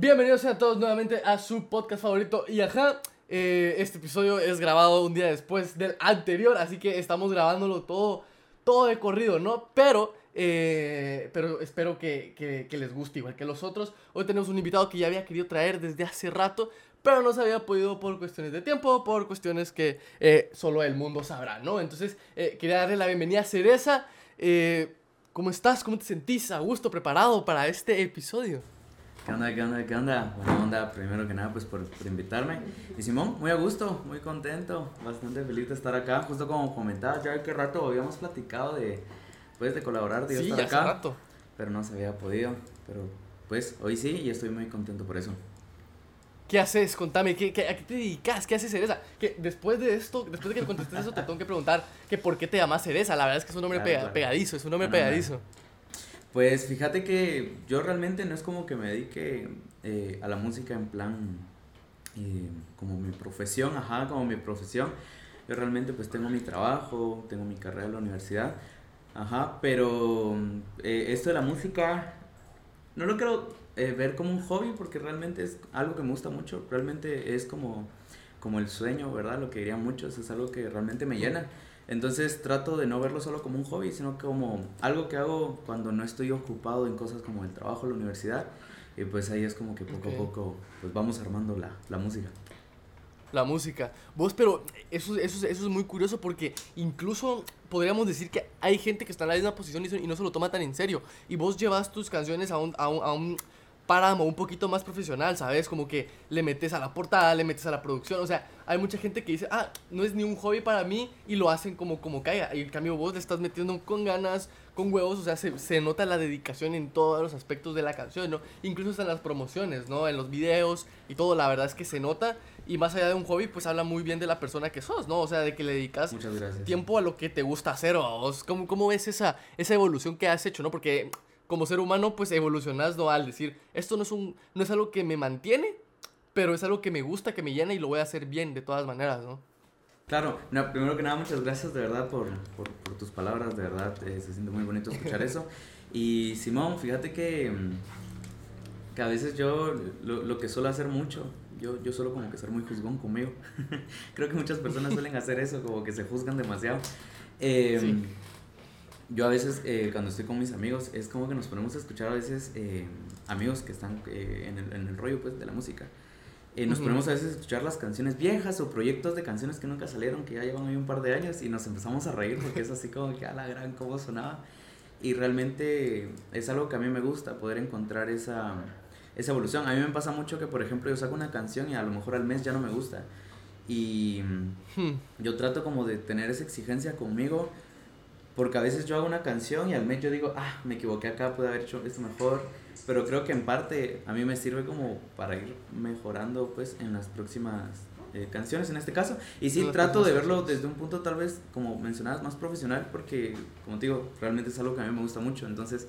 Bienvenidos a todos nuevamente a su podcast favorito. Y ajá, eh, este episodio es grabado un día después del anterior, así que estamos grabándolo todo, todo de corrido, ¿no? Pero, eh, pero espero que, les guste igual que los otros. Hoy tenemos un invitado que ya había querido traer desde hace rato, pero no se había podido por cuestiones de tiempo, por cuestiones que eh, solo el mundo sabrá, ¿no? Entonces, quería darle la bienvenida a Cereza. ¿Cómo estás? ¿Cómo te sentís? ¿A gusto? ¿Preparado para este episodio? ¿Qué onda, qué onda, qué onda? Buena onda, primero que nada, pues por, por invitarme. Y Simón, muy a gusto, muy contento, bastante feliz de estar acá. Justo como comentaba, ya que rato habíamos platicado de, pues, de colaborar, de Sí, estar acá. rato. Pero no se había podido. Pero, pues, hoy sí y estoy muy contento por eso. ¿Qué haces? Contame, ¿qué, qué, a qué te dedicas? ¿Qué haces Cereza? Que después de esto, después de que contestes eso, te tengo que preguntar que por qué te llamas Cereza. La verdad es que es un nombre Claro, pega- claro. pegadizo, es un nombre No, no, no. Pues fíjate que yo realmente no es como que me dedique eh, a la música en plan eh, como mi profesión, ajá, como mi profesión. Yo realmente pues tengo mi trabajo, tengo mi carrera en la universidad, ajá, pero eh, esto de la música no lo quiero eh, ver como un hobby porque realmente es algo que me gusta mucho, realmente es como, como el sueño, ¿verdad? Lo que dirían muchos, es algo que realmente me llena. Entonces trato de no verlo solo como un hobby, sino como algo que hago cuando no estoy ocupado en cosas como el trabajo, la universidad. Y pues ahí es como que poco a poco pues vamos armando la, la música. La música. Vos, pero eso, eso, eso es muy curioso porque incluso podríamos decir que hay gente que está en la misma posición y no se lo toma tan en serio. Y vos llevas tus canciones a un, a un, a un páramo un poquito más profesional, ¿sabes? Como que le metes a la portada, le metes a la producción. O sea, hay mucha gente que dice, ah, no es ni un hobby para mí y lo hacen como, como caiga. Y en cambio vos le estás metiendo con ganas, con huevos, o sea, se, se nota la dedicación en todos los aspectos de la canción, ¿no? Incluso hasta en las promociones, ¿no? En los videos y todo, la verdad es que se nota. Y más allá de un hobby, pues habla muy bien de la persona que sos, ¿no? O sea, de que le dedicas tiempo a lo que te gusta hacer, ¿o vos? ¿Cómo, ¿Cómo ves esa, esa evolución que has hecho, no? Porque como ser humano, pues evolucionas, ¿no? Al decir, esto no es, un, no es algo que me mantiene, pero es algo que me gusta, que me llena y lo voy a hacer bien de todas maneras, ¿no? Claro, no, primero que nada, muchas gracias de verdad por, por, por tus palabras, de verdad, eh, se siente muy bonito escuchar eso. Y Simón, fíjate que, mm, que a veces yo lo, lo que suelo hacer mucho, yo, yo suelo como que ser muy juzgón conmigo. Creo que muchas personas suelen hacer eso, como que se juzgan demasiado. Eh, Sí. Yo a veces eh, cuando estoy con mis amigos es como que nos ponemos a escuchar a veces eh, amigos que están eh, en, el, en el rollo pues de la música. Nos Ujú. ponemos a veces a escuchar las canciones viejas o proyectos de canciones que nunca salieron, que ya llevan ahí un par de años y nos empezamos a reír porque es así como que a la gran cómo sonaba. Y realmente es algo que a mí me gusta, poder encontrar esa, esa evolución. A mí me pasa mucho que, por ejemplo, yo saco una canción y a lo mejor al mes ya no me gusta. Y mm, Hmm. yo trato como de tener esa exigencia conmigo porque a veces yo hago una canción y al mes yo digo, ah, me equivoqué acá, pude haber hecho esto mejor, pero creo que en parte a mí me sirve como para ir mejorando pues en las próximas eh, canciones en este caso. Y sí, trato de verlo desde un punto tal vez, como mencionabas, más profesional porque, como te digo, realmente es algo que a mí me gusta mucho, entonces...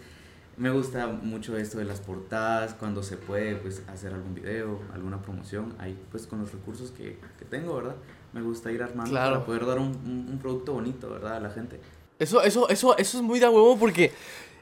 Me gusta mucho esto de las portadas, cuando se puede pues hacer algún video, alguna promoción, ahí pues con los recursos que, que tengo, ¿verdad? Me gusta ir armando Claro. para poder dar un, un, un producto bonito, ¿verdad? A la gente. Eso, eso, eso, eso es muy de huevo porque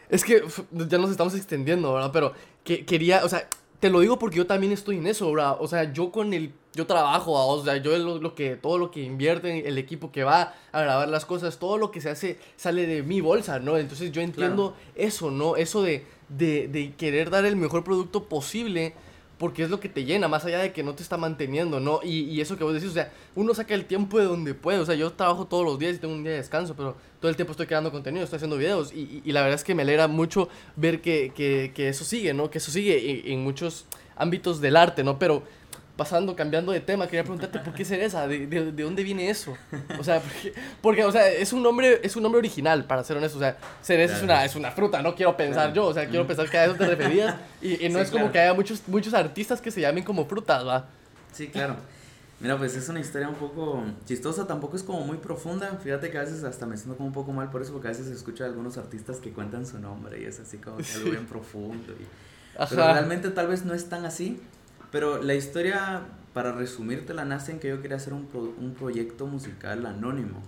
es que ya nos estamos extendiendo, ¿verdad? Pero que, quería, o sea, te lo digo porque yo también estoy en eso, ¿verdad? O sea, yo con el, yo trabajo, o sea, yo lo, lo que, todo lo que invierte el equipo que va a grabar las cosas, todo lo que se hace sale de mi bolsa, ¿no? Entonces yo entiendo eso, ¿no? Eso de, de, de querer dar el mejor producto posible. Porque es lo que te llena, más allá de que no te está manteniendo, ¿no? Y, y eso que vos decís, o sea, uno saca el tiempo de donde puede. O sea, yo trabajo todos los días y tengo un día de descanso, pero todo el tiempo estoy creando contenido, estoy haciendo videos. Y, y- la verdad es que me alegra mucho ver que, que, que eso sigue, ¿no? Que eso sigue en, en muchos ámbitos del arte, ¿no? Pero pasando, cambiando de tema, quería preguntarte por qué Cereza, ¿de, de, de dónde viene eso? O sea, porque, porque, o sea, es un nombre, es un nombre original, para ser honesto. O sea, Cereza es, Claro. una, es una fruta, no quiero pensar Claro. yo, o sea, quiero Mm. pensar que a eso te referías. Y, y no Sí, es como claro. que haya muchos, muchos artistas que se llamen como frutas, ¿va? Sí, claro. Mira, pues es una historia un poco chistosa, tampoco es como muy profunda. Fíjate que a veces hasta me siento como un poco mal por eso, porque a veces escucho a algunos artistas que cuentan su nombre y es así como que algo bien profundo. y- Ajá. Pero realmente tal vez no es tan así. Pero la historia, para resumírtela, nace en que yo quería hacer un, pro- un proyecto musical anónimo.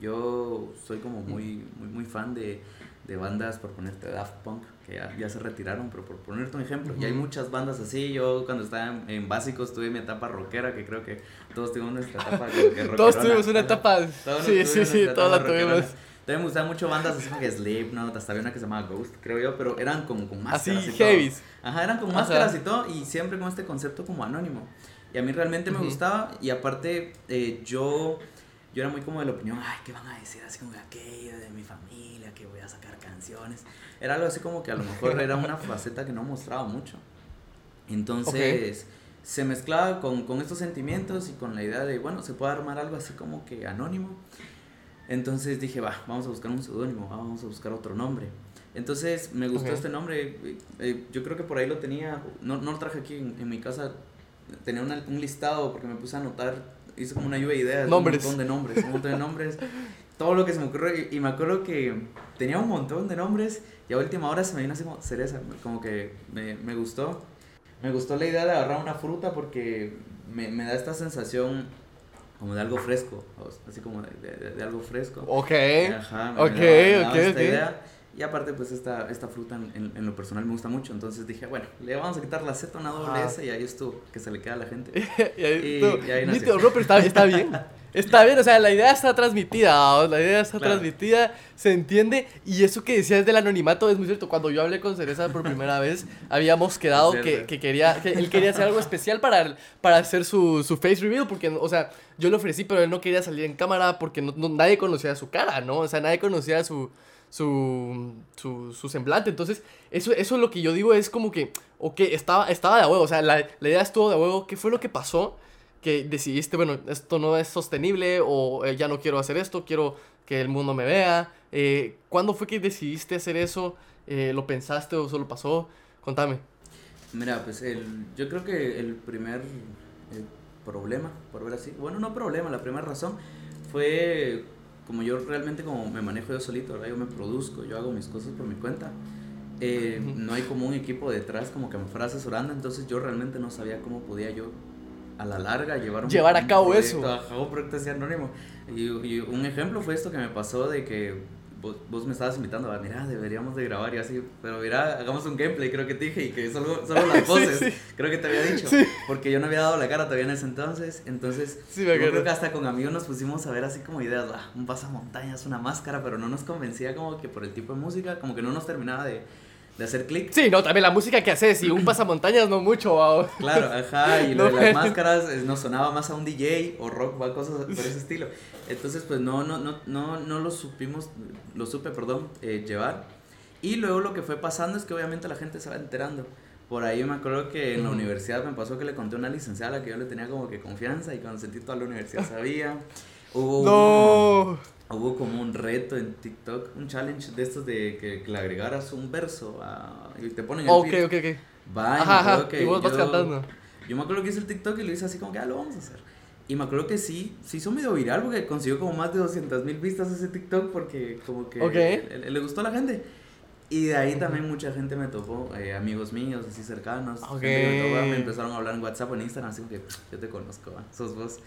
yo soy como muy, muy, muy fan de, de bandas, por ponerte Daft Punk, que ya, ya, se retiraron, pero por ponerte un ejemplo, y hay muchas bandas así, yo cuando estaba en, en, básicos tuve mi etapa rockera, que creo que todos tuvimos nuestra etapa rockera. todos tuvimos una etapa, sí, sí, sí, todos la tuvimos. También me gustaban mucho bandas así como que Slipknot, hasta había una que se llamaba Ghost, creo yo, pero eran como con máscaras así, y todo. Ajá, eran con máscaras y todo, y siempre con este concepto como anónimo. Y a mí realmente me gustaba, y aparte eh, yo, yo era muy como de la opinión, ay, ¿qué van a decir? Así como aquello de mi familia, que voy a sacar canciones. Era algo así como que a lo mejor era una faceta que no mostraba mucho. Entonces... se mezclaba con, con, estos sentimientos y con la idea de, bueno, se puede armar algo así como que anónimo. Entonces dije, va, vamos a buscar un seudónimo, vamos a buscar otro nombre. Entonces me gustó este nombre, eh, yo creo que por ahí lo tenía, no, no lo traje aquí en, mi casa, tenía un listado porque me puse a anotar, hice como una lluvia de ideas, nombres. un montón de nombres, un montón de nombres, todo lo que se me ocurrió y, me acuerdo que tenía un montón de nombres y a última hora se me vino así como cereza, como que me, me gustó. Me gustó la idea de agarrar una fruta porque me, me da esta sensación como de algo fresco, así como de, de, algo fresco. Ok. Ajá, ok, ok, esta Idea. Y aparte, pues esta, esta fruta en, en, lo personal me gusta mucho. Entonces dije, bueno, le vamos a quitar la Z a una doble S y ahí estuvo, que se le queda a la gente. y ahí, y, y ahí nació. pero está, está bien. Está bien, o sea, la idea está transmitida, la idea está transmitida, se entiende. Y eso que decías del anonimato es muy cierto. Cuando yo hablé con Cereza por primera vez, habíamos quedado que, que, quería, que él quería hacer algo especial para, para hacer su, su face reveal, porque, o sea, yo le ofrecí, pero él no quería salir en cámara porque no, nadie conocía su cara, ¿no? O sea, nadie conocía su, su, su, su, semblante. Entonces, eso, eso es lo que yo digo, es como que, ok, estaba, estaba de huevo, o sea, la, la idea estuvo de huevo, ¿qué fue lo que pasó? que decidiste, bueno, esto no es sostenible o eh, ya no quiero hacer esto, quiero que el mundo me vea? Eh, ¿Cuándo fue que decidiste hacer eso? Eh, ¿Lo pensaste o solo pasó? Contame. Mira, pues el, yo creo que el primer problema, por ver así, bueno, no problema, la primera razón fue como yo realmente como me manejo yo solito, ¿verdad? yo me produzco, yo hago mis cosas por mi cuenta. no hay como un equipo detrás como que me fuera asesorando, entonces yo realmente no sabía cómo podía yo a la larga llevar, un, llevar a cabo eso. A un proyecto así anónimo. Y, y, un ejemplo fue esto que me pasó de que vos, vos me estabas invitando a, mira, deberíamos de grabar y así, pero mira, hagamos un gameplay, creo que te dije, y que solo, solo las voces, creo que te había dicho, porque yo no había dado la cara todavía en ese entonces, entonces yo creo que hasta con amigos nos pusimos a ver así como ideas, ah, un pasamontañas, una máscara, pero no nos convencía como que por el tipo de música, como que no nos terminaba de de hacer clic. Sí, no, también la música que haces y un pasamontañas no mucho, wow. Claro, ajá, y lo de las máscaras nos sonaba más a un DJ o rock o cosas por ese estilo. Entonces, pues no, no, no, no, no lo supimos, lo supe, perdón, eh, llevar. Y luego lo que fue pasando es que obviamente la gente se va enterando. Por ahí me acuerdo que en la universidad me pasó que le conté a una licenciada a la que yo le tenía como que confianza y cuando sentí toda la universidad sabía. Hubo no hubo como un reto en TikTok, un challenge de estos de que, le agregaras un verso a, y te ponen el Ok, ok, ok. Va, ajá, y, vos vas cantando. Yo me acuerdo que hice el TikTok y lo hice así como que, ah, lo vamos a hacer. Y me acuerdo que sí, se hizo medio viral porque consiguió como más de 200 mil vistas ese TikTok porque como que le, gustó a la gente. Y de ahí también mucha gente me topó, eh, amigos míos, así cercanos. me, me, empezaron a hablar en WhatsApp en Instagram, así que yo te conozco, sos vos.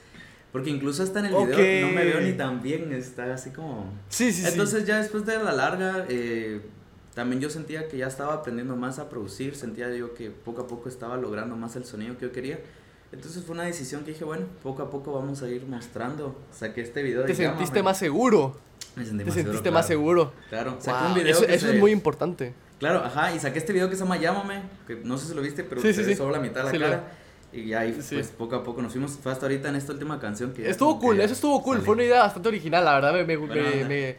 Porque incluso hasta en el video no me veo ni tan bien, está así como... Sí, sí, Entonces ya después de la larga, eh, también yo sentía que ya estaba aprendiendo más a producir, sentía yo que poco a poco estaba logrando más el sonido que yo quería. Entonces fue una decisión que dije, bueno, poco a poco vamos a ir mostrando. Saqué este video de... ¿Te sentiste más seguro? Me sentí ¿Te más sentiste seguro, más seguro? Claro, saqué un video Eso, es muy importante. Claro, ajá, y saqué este video que se llama Llámame, que no sé si lo viste, pero se ve solo la mitad de la cara. Y ahí, pues poco a poco nos fuimos. Fue hasta ahorita en esta última canción que. Estuvo cool, eso estuvo cool. Fue una idea bastante original, la verdad. Me, me, me,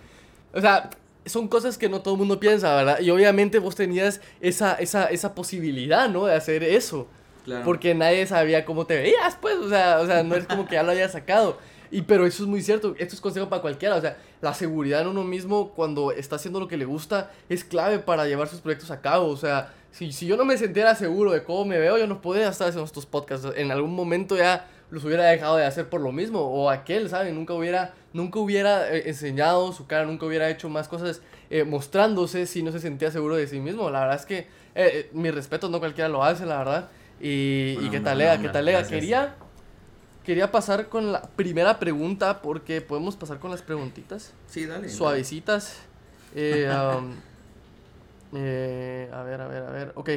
o sea, son cosas que no todo el mundo piensa, ¿verdad? Y obviamente vos tenías esa, esa, esa posibilidad, ¿no? De hacer eso. Claro. Porque nadie sabía cómo te veías, pues. O sea, o sea, no es como que ya lo hayas sacado. Y pero eso es muy cierto, esto es consejo para cualquiera, o sea, la seguridad en uno mismo cuando está haciendo lo que le gusta es clave para llevar sus proyectos a cabo, o sea, si, si yo no me sintiera seguro de cómo me veo, yo no podría estar haciendo estos podcasts. En algún momento ya los hubiera dejado de hacer por lo mismo. O aquel, ¿saben? Nunca hubiera, nunca hubiera eh, enseñado su cara, nunca hubiera hecho más cosas eh, mostrándose si no se sentía seguro de sí mismo. La verdad es que eh, mi respeto, no cualquiera lo hace, la verdad. Y, y que talega, que talega. Quería, quería pasar con la primera pregunta porque podemos pasar con las preguntitas. Sí, dale. Suavecitas. Eh, um, eh, a ver, a ver, a ver. Ok.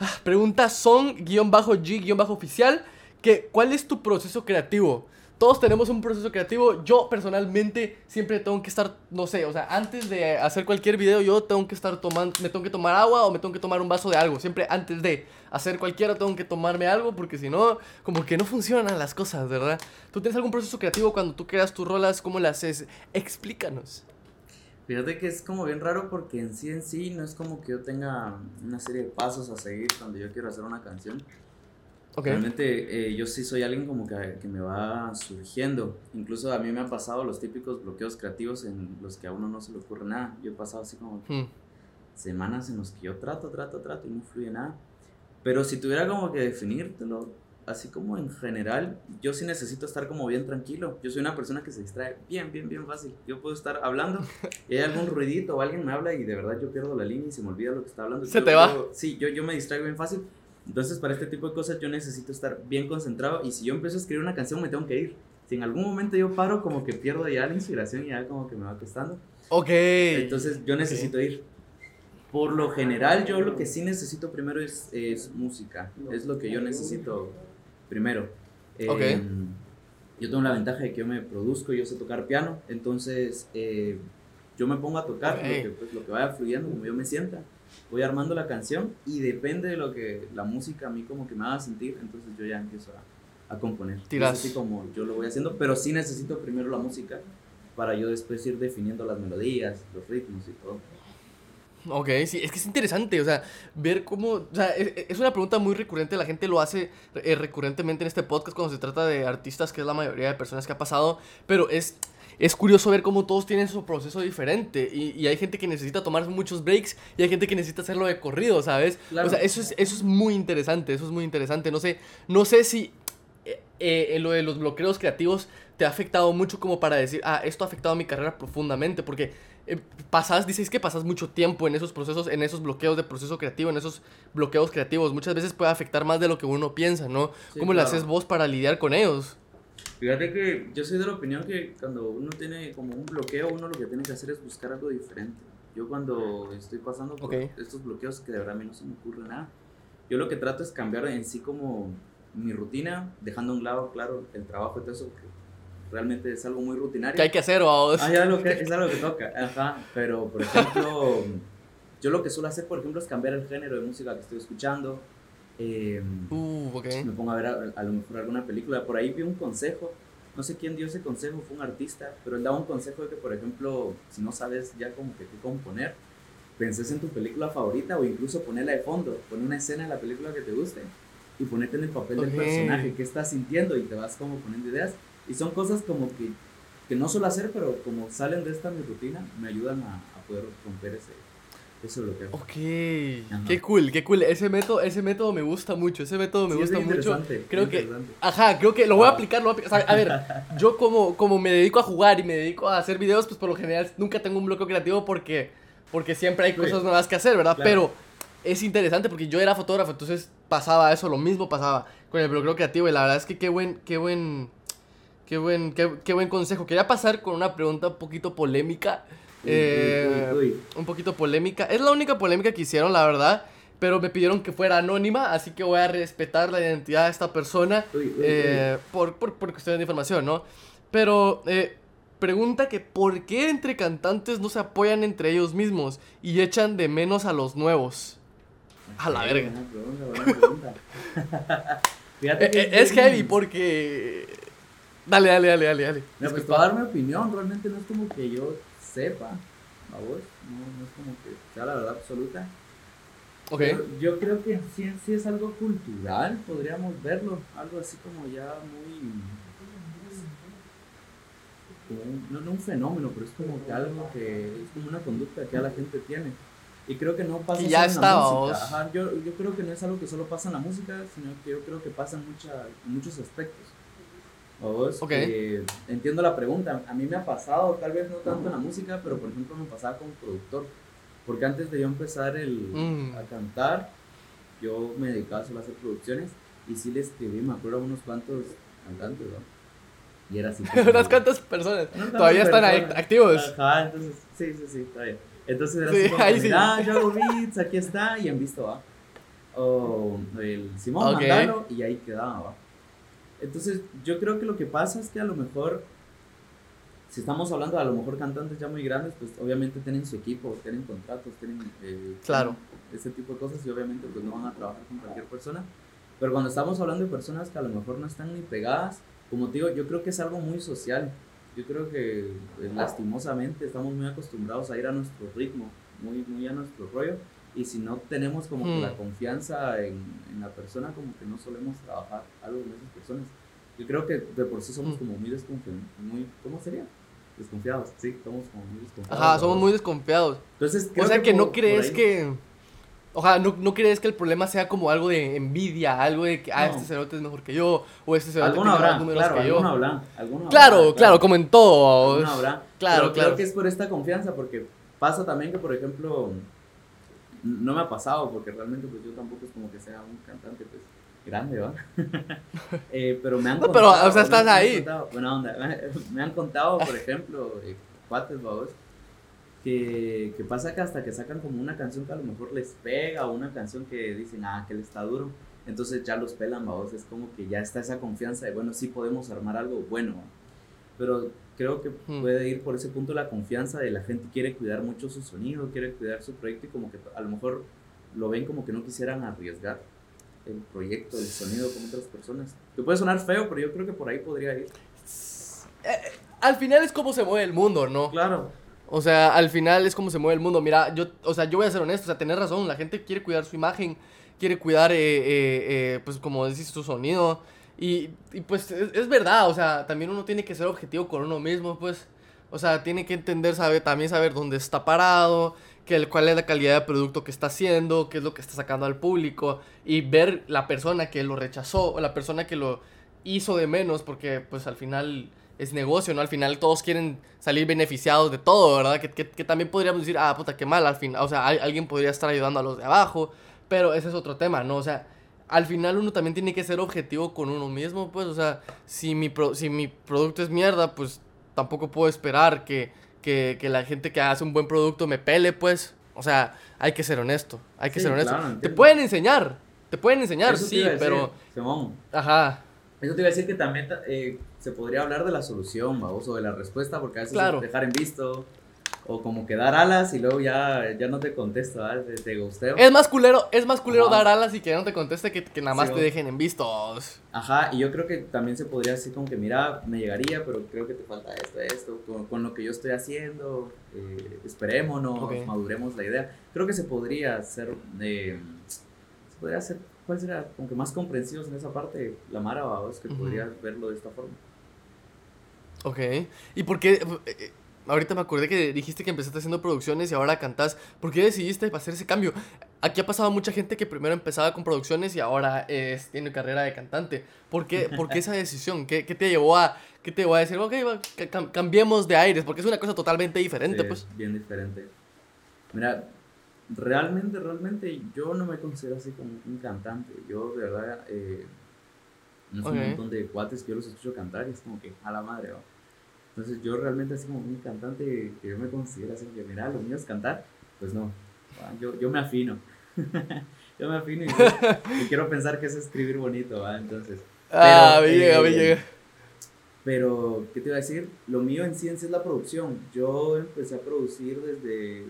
Ah, Pregunta son guion bajo G guion bajo oficial. Que, ¿Cuál es tu proceso creativo? Todos tenemos un proceso creativo. Yo personalmente siempre tengo que estar, no sé, o sea, antes de hacer cualquier video yo tengo que estar tomando, me tengo que tomar agua o me tengo que tomar un vaso de algo. Siempre antes de hacer cualquiera tengo que tomarme algo porque si no, como que no funcionan las cosas, ¿verdad? ¿Tú tienes algún proceso creativo cuando tú creas tus rolas? ¿Cómo las haces? Explícanos. Fíjate que es como bien raro porque en sí en sí no es como que yo tenga una serie de pasos a seguir cuando yo quiero hacer una canción. Ok. Realmente eh, yo sí soy alguien como que, que me va surgiendo. Incluso a mí me han pasado los típicos bloqueos creativos en los que a uno no se le ocurre nada. Yo he pasado así como Hmm. semanas en los que yo trato, trato, trato y no fluye nada. Pero si tuviera como que definírtelo, así como en general, yo sí necesito estar como bien tranquilo. Yo soy una persona que se distrae bien, bien, bien fácil. Yo puedo estar hablando y hay algún ruidito o alguien me habla y de verdad yo pierdo la línea y se me olvida lo que está hablando. Se Yo- te va. yo- sí, yo, yo me distraigo bien fácil. Entonces para este tipo de cosas yo necesito estar bien concentrado y si yo empiezo a escribir una canción me tengo que ir. Si en algún momento yo paro como que pierdo ya la inspiración y ya como que me va costando. Ok. Entonces yo necesito ir. Por lo general yo lo que sí necesito primero es, es música. Es lo que yo necesito primero. Eh. Yo tengo la ventaja de que yo me produzco, yo sé tocar piano, entonces eh, yo me pongo a tocar lo, que, pues, lo que vaya fluyendo, como yo me sienta. Voy armando la canción y depende de lo que la música a mí como que me haga sentir, entonces yo ya empiezo a, a componer. Tiras. Es así como yo lo voy haciendo, pero sí necesito primero la música para yo después ir definiendo las melodías, los ritmos y todo. Ok, sí, es que es interesante, o sea, ver cómo, o sea, es, es una pregunta muy recurrente, la gente lo hace eh, recurrentemente en este podcast cuando se trata de artistas, que es la mayoría de personas que ha pasado, pero es, es curioso ver cómo todos tienen su proceso diferente y, y hay gente que necesita tomar muchos breaks y hay gente que necesita hacerlo de corrido, ¿sabes? Claro. O sea, eso es, eso es muy interesante, eso es muy interesante, no sé, no sé si eh, eh, lo de los bloqueos creativos te ha afectado mucho como para decir, ah, esto ha afectado mi carrera profundamente, porque eh, pasas, dices que pasas mucho tiempo en esos procesos, en esos bloqueos de proceso creativo, en esos bloqueos creativos, muchas veces puede afectar más de lo que uno piensa, ¿no? Sí, ¿Cómo le claro. haces vos para lidiar con ellos? Fíjate que yo soy de la opinión que cuando uno tiene como un bloqueo, uno lo que tiene que hacer es buscar algo diferente. Yo cuando estoy pasando por estos bloqueos que de verdad a mí no se me ocurre nada, yo lo que trato es cambiar en sí como mi rutina, dejando a un lado, claro, el trabajo y todo eso, que realmente es algo muy rutinario. ¿Qué hay que hacer vos? Ah, ya lo que, es algo que toca, ajá, pero por ejemplo, yo lo que suelo hacer, por ejemplo, es cambiar el género de música que estoy escuchando. Eh, Uh, ok. me pongo a ver a, a lo mejor alguna película. Por ahí vi un consejo, no sé quién dio ese consejo, fue un artista, pero él daba un consejo de que, por ejemplo, si no sabes ya como que qué componer, penses en tu película favorita o incluso ponerla de fondo, pon una escena de la película que te guste y ponete en el papel Ok. del personaje, qué estás sintiendo y te vas como poniendo ideas. Y son cosas como que, que no suelo hacer, pero como salen de esta mi rutina, me ayudan a, a poder romper ese, ese bloqueo. Ok, Ajá. qué cool, qué cool. Ese método, ese método me gusta mucho, ese método me Sí, es gusta bien mucho. Creo bien que, ajá, creo que lo voy a Ah. aplicar, lo voy a aplicar. O sea, a ver, yo como, como me dedico a jugar y me dedico a hacer videos, pues por lo general nunca tengo un bloqueo creativo porque, porque siempre hay Sí. cosas nuevas que hacer, ¿verdad? Claro. Pero es interesante porque yo era fotógrafo, entonces pasaba eso, lo mismo pasaba con el bloqueo creativo y la verdad es que qué buen, qué buen, qué buen, qué, qué buen consejo. Quería pasar con una pregunta un poquito polémica. Uy, eh, uy, uy. un poquito polémica. Es la única polémica que hicieron, la verdad. Pero me pidieron que fuera anónima, así que voy a respetar la identidad de esta persona Uy, uy, eh, Por, por, por cuestiones de información, ¿no? Pero eh, pregunta que ¿por qué entre cantantes no se apoyan entre ellos mismos y echan de menos a los nuevos? A la verga. buena pregunta, buena pregunta. Fíjate Eh, que es bien- heavy porque... Dale, dale, dale, dale, dale. Mira, pues para dar mi opinión, realmente no es como que yo sepa, a vos, no, no es como que sea la verdad absoluta. Ok. Pero yo creo que sí, sí es algo cultural, podríamos verlo, algo así como ya muy... como un- no, no un fenómeno, pero es como que algo que es como una conducta que ya la gente tiene. Y creo que no pasa Y ya solo en está, la vos. música. Ajá, yo, yo creo que no es algo que solo pasa en la música, sino que yo creo que pasa en, mucha, en muchos aspectos. ¿Vos? Eh, entiendo la pregunta. A mí me ha pasado, tal vez no tanto en la música, pero por ejemplo me pasaba como productor. Porque antes de yo empezar el, Mm. a cantar, yo me dedicaba solo a hacer producciones y sí le escribí, me acuerdo, a unos cuantos cantantes, ¿no? Y era así. ¿Unas cuantas personas? Todavía están activos. Ajá, entonces, sí, sí, sí, todavía. Entonces era así como, sí. ah, yo hago beats, aquí está, y en visto, ¿va? O el Simón, okay. mandalo, y ahí quedaba, ¿va? Entonces, yo creo que lo que pasa es que a lo mejor, si estamos hablando de a lo mejor cantantes ya muy grandes, pues obviamente tienen su equipo, tienen contratos, tienen eh, claro. ese tipo de cosas y obviamente pues no van a trabajar con cualquier persona. Pero cuando estamos hablando de personas que a lo mejor no están ni pegadas, como te digo, yo creo que es algo muy social. Yo creo que eh, lastimosamente estamos muy acostumbrados a ir a nuestro ritmo, muy, muy a nuestro rollo. Y si no tenemos como que la hmm. confianza en, en, la persona, como que no solemos trabajar algo personas. Yo creo que de por sí somos hmm. como muy desconfiados. Muy, ¿Cómo sería? Desconfiados, sí, somos como muy desconfiados. Ajá, somos muy desconfiados. Entonces, o sea que, no crees que o sea, ¿no, ¿no crees que el problema sea como algo de envidia, algo de que, ah, este cerote es mejor que yo, o este cerote tiene más números claro, que yo? Habrá, claro, claro, claro, como en todo. Alguno habrá. Claro, Pero claro. Creo que es por esta confianza, porque pasa también que, por ejemplo, no me ha pasado, porque realmente pues yo tampoco es como que sea un cantante, pues, grande, ¿va? eh, pero me han no, contado. pero, o sea, estás ahí. Contado, buena onda. Me han contado, por ejemplo, eh, cuates, vos que, que, pasa que hasta que sacan como una canción que a lo mejor les pega o una canción que dicen, ah, que le está duro, entonces ya los pelan, vamos, es como que ya está esa confianza de, bueno, sí podemos armar algo bueno, pero creo que hmm. puede ir por ese punto la confianza de la gente quiere cuidar mucho su sonido, quiere cuidar su proyecto y como que a lo mejor lo ven como que no quisieran arriesgar el proyecto, el sonido con otras personas. Que puede sonar feo, pero yo creo que por ahí podría ir. Eh, al final es como se mueve el mundo, ¿no? Claro. O sea, al final es como se mueve el mundo. Mira, yo, o sea, yo voy a ser honesto, o sea, tenés razón, la gente quiere cuidar su imagen, quiere cuidar, eh, eh, eh, pues como decís, su sonido. Y, y pues es, verdad, o sea, también uno tiene que ser objetivo con uno mismo, pues. O sea, tiene que entender, saber, también saber dónde está parado, que, cuál es la calidad de producto que está haciendo, qué es lo que está sacando al público. Y ver la persona que lo rechazó, o la persona que lo hizo de menos, porque pues al final es negocio, ¿no? Al final todos quieren salir beneficiados de todo, ¿verdad? Que, que, también podríamos decir, ah, puta, qué mal, al final, o sea, alguien podría estar ayudando a los de abajo, pero ese es otro tema, ¿no? O sea, al final uno también tiene que ser objetivo con uno mismo, pues, o sea, si mi, si mi producto es mierda, pues tampoco puedo esperar que, que, que la gente que hace un buen producto me pele, pues, o sea, hay que ser honesto, hay que ser honesto. te pueden enseñar, te pueden enseñar, sí, pero... Ajá. Eso te iba a decir que también eh, se podría hablar de la solución, vamos, o de la respuesta, porque a veces claro. dejar en visto, o como que dar alas y luego ya, ya no te contesto, ¿vale? te, gusteo. Es más culero, es más culero dar alas y que no te conteste que, que nada más te dejen en vistos. Ajá, y yo creo que también se podría decir como que, mira, me llegaría, pero creo que te falta esto, esto, con, lo que yo estoy haciendo, eh, esperémonos, maduremos la idea. Creo que se podría hacer, eh, se podría hacer ¿Cuál será? Como que más comprensivos en esa parte, la Mara, o es que podría verlo de esta forma. Ok. ¿Y por qué? Eh, eh, ahorita me acordé que dijiste que empezaste haciendo producciones y ahora cantás. ¿Por qué decidiste hacer ese cambio? Aquí ha pasado mucha gente que primero empezaba con producciones y ahora es, tiene carrera de cantante. ¿Por qué, ¿Por qué esa decisión? ¿Qué, ¿Qué, te llevó a, qué te llevó a decir, ok, cambiemos de aires? Porque es una cosa totalmente diferente, sí, pues. Bien diferente. Mira, realmente, realmente yo no me considero así como un cantante. Yo, de verdad, eh, no es un montón de cuates que yo los escucho cantar y es como que a la madre, Entonces, yo realmente, así como un cantante que yo me considero así, que mira, lo mío es cantar, pues no. Yo, yo me afino. yo me afino y, quiero pensar que es escribir bonito, ¿va? Entonces. Ah, me llega, me llega. Pero, ¿qué te iba a decir? Lo mío en ciencia es la producción. Yo empecé a producir desde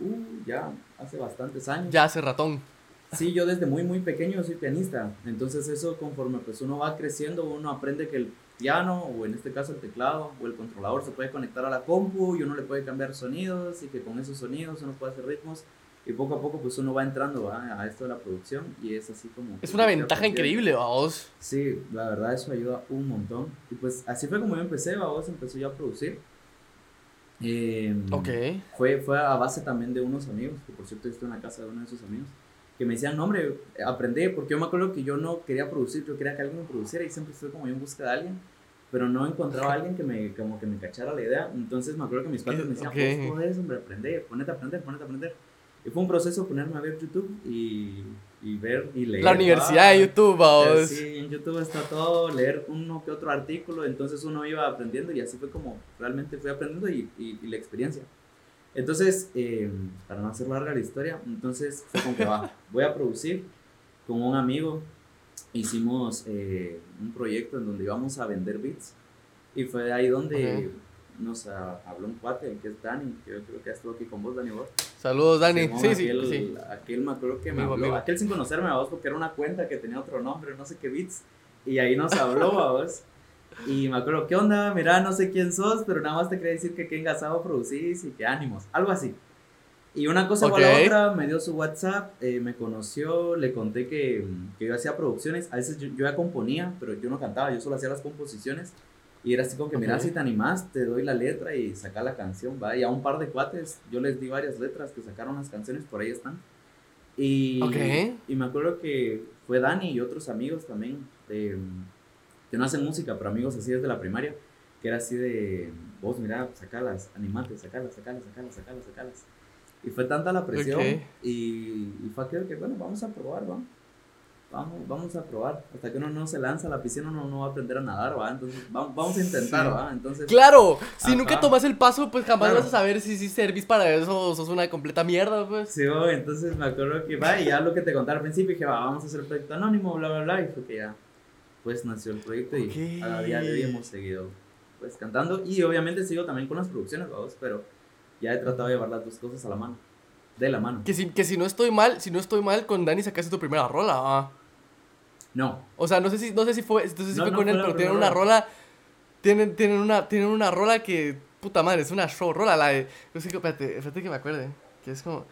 uh, ya hace bastantes años. Ya hace ratón. Sí, yo desde muy, muy pequeño soy pianista. Entonces eso conforme pues uno va creciendo, uno aprende que el piano, o en este caso el teclado, o el controlador se puede conectar a la compu y uno le puede cambiar sonidos y que con esos sonidos uno puede hacer ritmos. Y poco a poco pues uno va entrando a esto de la producción y es así como... Es una ventaja increíble, vos. Sí, la verdad eso ayuda un montón. Y pues así fue como yo empecé, vos empezó ya a producir. Eh, Fue, fue a base también de unos amigos, que por cierto estoy en la casa de uno de esos amigos, que me decían, no, hombre, aprendí, porque yo me acuerdo que yo no quería producir, yo quería que alguien me produciera y siempre estuve como en busca de alguien, pero no encontraba a alguien que me, como que me cachara la idea. Entonces me acuerdo que mis padres me decían, okay. pues, hombre, aprende, ponete a aprender, ponete a aprender. Y fue un proceso ponerme a ver YouTube y, y ver y leer. La universidad de YouTube, vamos. Sí, en YouTube está todo, leer uno que otro artículo, entonces uno iba aprendiendo y así fue como realmente fui aprendiendo y, y, y la experiencia. Entonces, eh, para no hacer larga la historia, entonces fue como que va, voy a producir con un amigo, hicimos eh, un proyecto en donde íbamos a vender beats y fue ahí donde nos habló un cuate, que es Dani, que yo creo que estuvo aquí con vos, Dani, vos. Saludos, Dani. Sí, sí, aquel, sí. Aquel me acuerdo que me habló, aquel sin conocerme a vos porque era una cuenta que tenía otro nombre, no sé qué beats, y ahí nos habló a vos. Y me acuerdo, ¿qué onda? Mira, no sé quién sos, pero nada más te quería decir que qué engasado producís y qué ánimos, algo así. Y una cosa okay. por la otra, me dio su WhatsApp, eh, me conoció, le conté que, que, yo hacía producciones, a veces yo, yo, ya componía, pero yo no cantaba, yo solo hacía las composiciones. Y era así como que, okay. mira, si te animás, te doy la letra y saca la canción, va. Y a un par de cuates, yo les di varias letras que sacaron las canciones, por ahí están. Y, okay. y me acuerdo que fue Dani y otros amigos también, de, que no hacen música, pero amigos así desde la primaria, que era así de, vos, mira, sacalas, animate, sacalas, sacalas, sacalas, sacalas, sacalas. Y fue tanta la presión Ok. y, y fue aquello que, bueno, vamos a probar, ¿va? Vamos, vamos a probar. Hasta que uno no se lanza a la piscina, uno no va a aprender a nadar, ¿va? Entonces, vamos, vamos a intentar, Sí. ¿va? Entonces, Claro, si Ajá. nunca tomas el paso, pues jamás Claro. vas a saber si, si servís para eso o sos una completa mierda, pues. Sí, entonces me acuerdo que va, y ya lo que te conté al principio, dije, va, vamos a hacer el proyecto anónimo, bla, bla, bla, y fue que ya, pues nació el proyecto y a día de hoy hemos seguido, pues, cantando, y obviamente sigo también con las producciones, vamos, pero ya he tratado de llevar las dos cosas a la mano, de la mano. Que si, que si no estoy mal, si no estoy mal, con Dani sacaste tu primera rola, ah. No, O sea, no sé si, no sé si fue, no sé si No, fue no con fue él, pero tienen una rola. Tienen, tienen una, tienen una rola que. Puta madre, es una show rola, la de. No sé espérate, espérate que me acuerde. Que es como.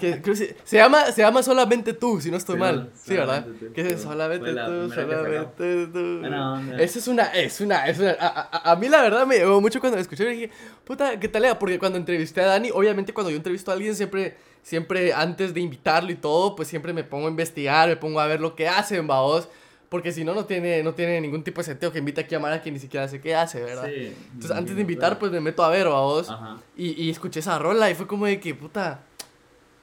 Que, creo que se, se llama, se llama Solamente tú, si no estoy Sí, mal. Sí, ¿verdad? Solamente tú, Que es solamente la tú, solamente tú. Esa es una, es una, es una. A, a- a mí la verdad me llegó mucho cuando la escuché y dije, puta, ¿qué tal era? Porque cuando entrevisté a Dani, obviamente cuando yo entrevisto a alguien, siempre, siempre antes de invitarlo y todo, pues siempre me pongo a investigar, me pongo a ver lo que hacen, vaos. Porque si no, no tiene, no tiene ningún tipo de sentido que invite aquí a Mara que ni siquiera sé qué hace, ¿verdad? Sí, Entonces, antes de invitar, claro. pues me meto a ver, vaos. Ajá. Y, y escuché esa rola y fue como de que, puta,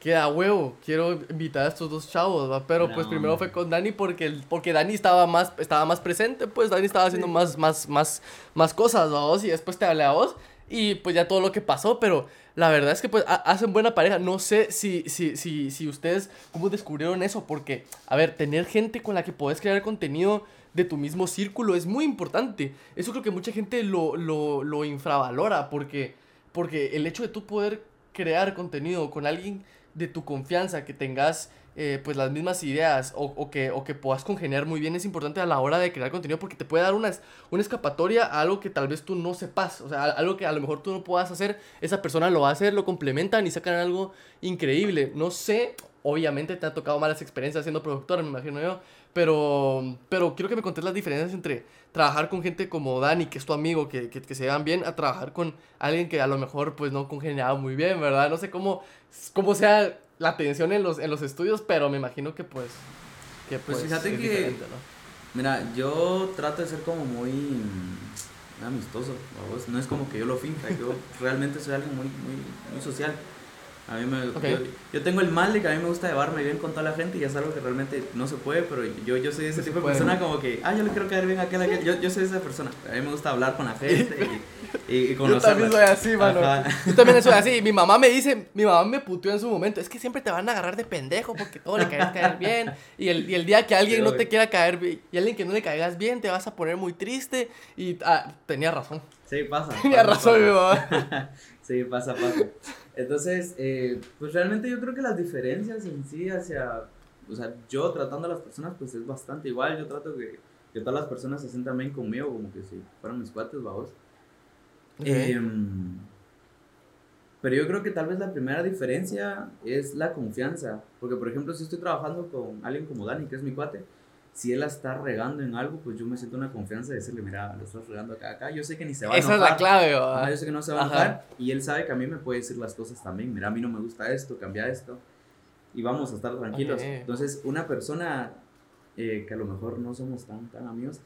queda huevo, quiero invitar a estos dos chavos, ¿va? Pero pues primero fue con Dani porque, el- porque Dani estaba más, estaba más presente, pues Dani estaba haciendo Sí. más, más, más, más cosas, ¿va vos? Y después te hablé a vos y pues ya todo lo que pasó, pero la verdad es que pues ha- hacen buena pareja. No sé si, si, si, si ustedes, ¿cómo descubrieron eso? Porque, a ver, tener gente con la que podés crear contenido de tu mismo círculo es muy importante. Eso creo que mucha gente lo, lo, lo infravalora porque, porque el hecho de tú poder crear contenido con alguien de tu confianza, que tengas eh, pues las mismas ideas o, o que, o que puedas congeniar muy bien es importante a la hora de crear contenido porque te puede dar una, una escapatoria a algo que tal vez tú no sepas, o sea, algo que a lo mejor tú no puedas hacer, esa persona lo va a hacer, lo complementan y sacan algo increíble. No sé, obviamente te ha tocado malas experiencias siendo productor, me imagino yo, pero, pero quiero que me contes las diferencias entre trabajar con gente como Dani, que es tu amigo, que, que, que se llevan bien, a trabajar con alguien que a lo mejor pues no congeniaba muy bien, ¿verdad? No sé cómo, cómo sea la tensión en los, en los estudios, pero me imagino que pues... Que, Pues pues, fíjate es que- diferente, ¿no? Mira, yo trato de ser como muy mm, amistoso, ¿vamos? no es como que yo lo finja, yo realmente soy alguien muy, muy, muy social. A mí me, Ok. yo, yo tengo el mal de que a mí me gusta llevarme bien con toda la gente y es algo que realmente no se puede, pero yo, yo soy ese se tipo de persona como que, ah, yo le quiero caer bien a aquel, aquel. Yo, yo soy esa persona, a mí me gusta hablar con la gente y, y, y Yo conocerla. también soy así, mano. Ajá. Yo también soy así. Mi mamá me dice, mi mamá me puteó en su momento. Es que siempre te van a agarrar de pendejo porque todo le quieres caer bien. Y el, y el día que alguien Sí, no te quiera caer bien y alguien que no le caigas bien, te vas a poner muy triste. Y ah, tenía razón. Sí, pasa. Tenía pasa, razón, pasa. mi mamá. Sí, pasa, pasa. Entonces, eh, pues realmente yo creo que las diferencias en sí hacia, o sea, yo tratando a las personas, pues es bastante igual. Yo trato que, que todas las personas se sientan bien conmigo, como que si fueran mis cuates, babos. Em, pero yo creo que tal vez la primera diferencia es la confianza. Porque, por ejemplo, si estoy trabajando con alguien como Dani, que es mi cuate, si él la está regando en algo, pues yo me siento una confianza de decirle, mira, lo estás regando acá, acá. Yo sé que ni se va a Esa es enojar. la clave, Ajá, yo sé que no se va a Ajá. enojar y él sabe que a mí me puede decir las cosas también. Mira, a mí no me gusta esto, cambia esto y vamos a estar tranquilos. Entonces, una persona eh, que a lo mejor no somos tan, tan amigos,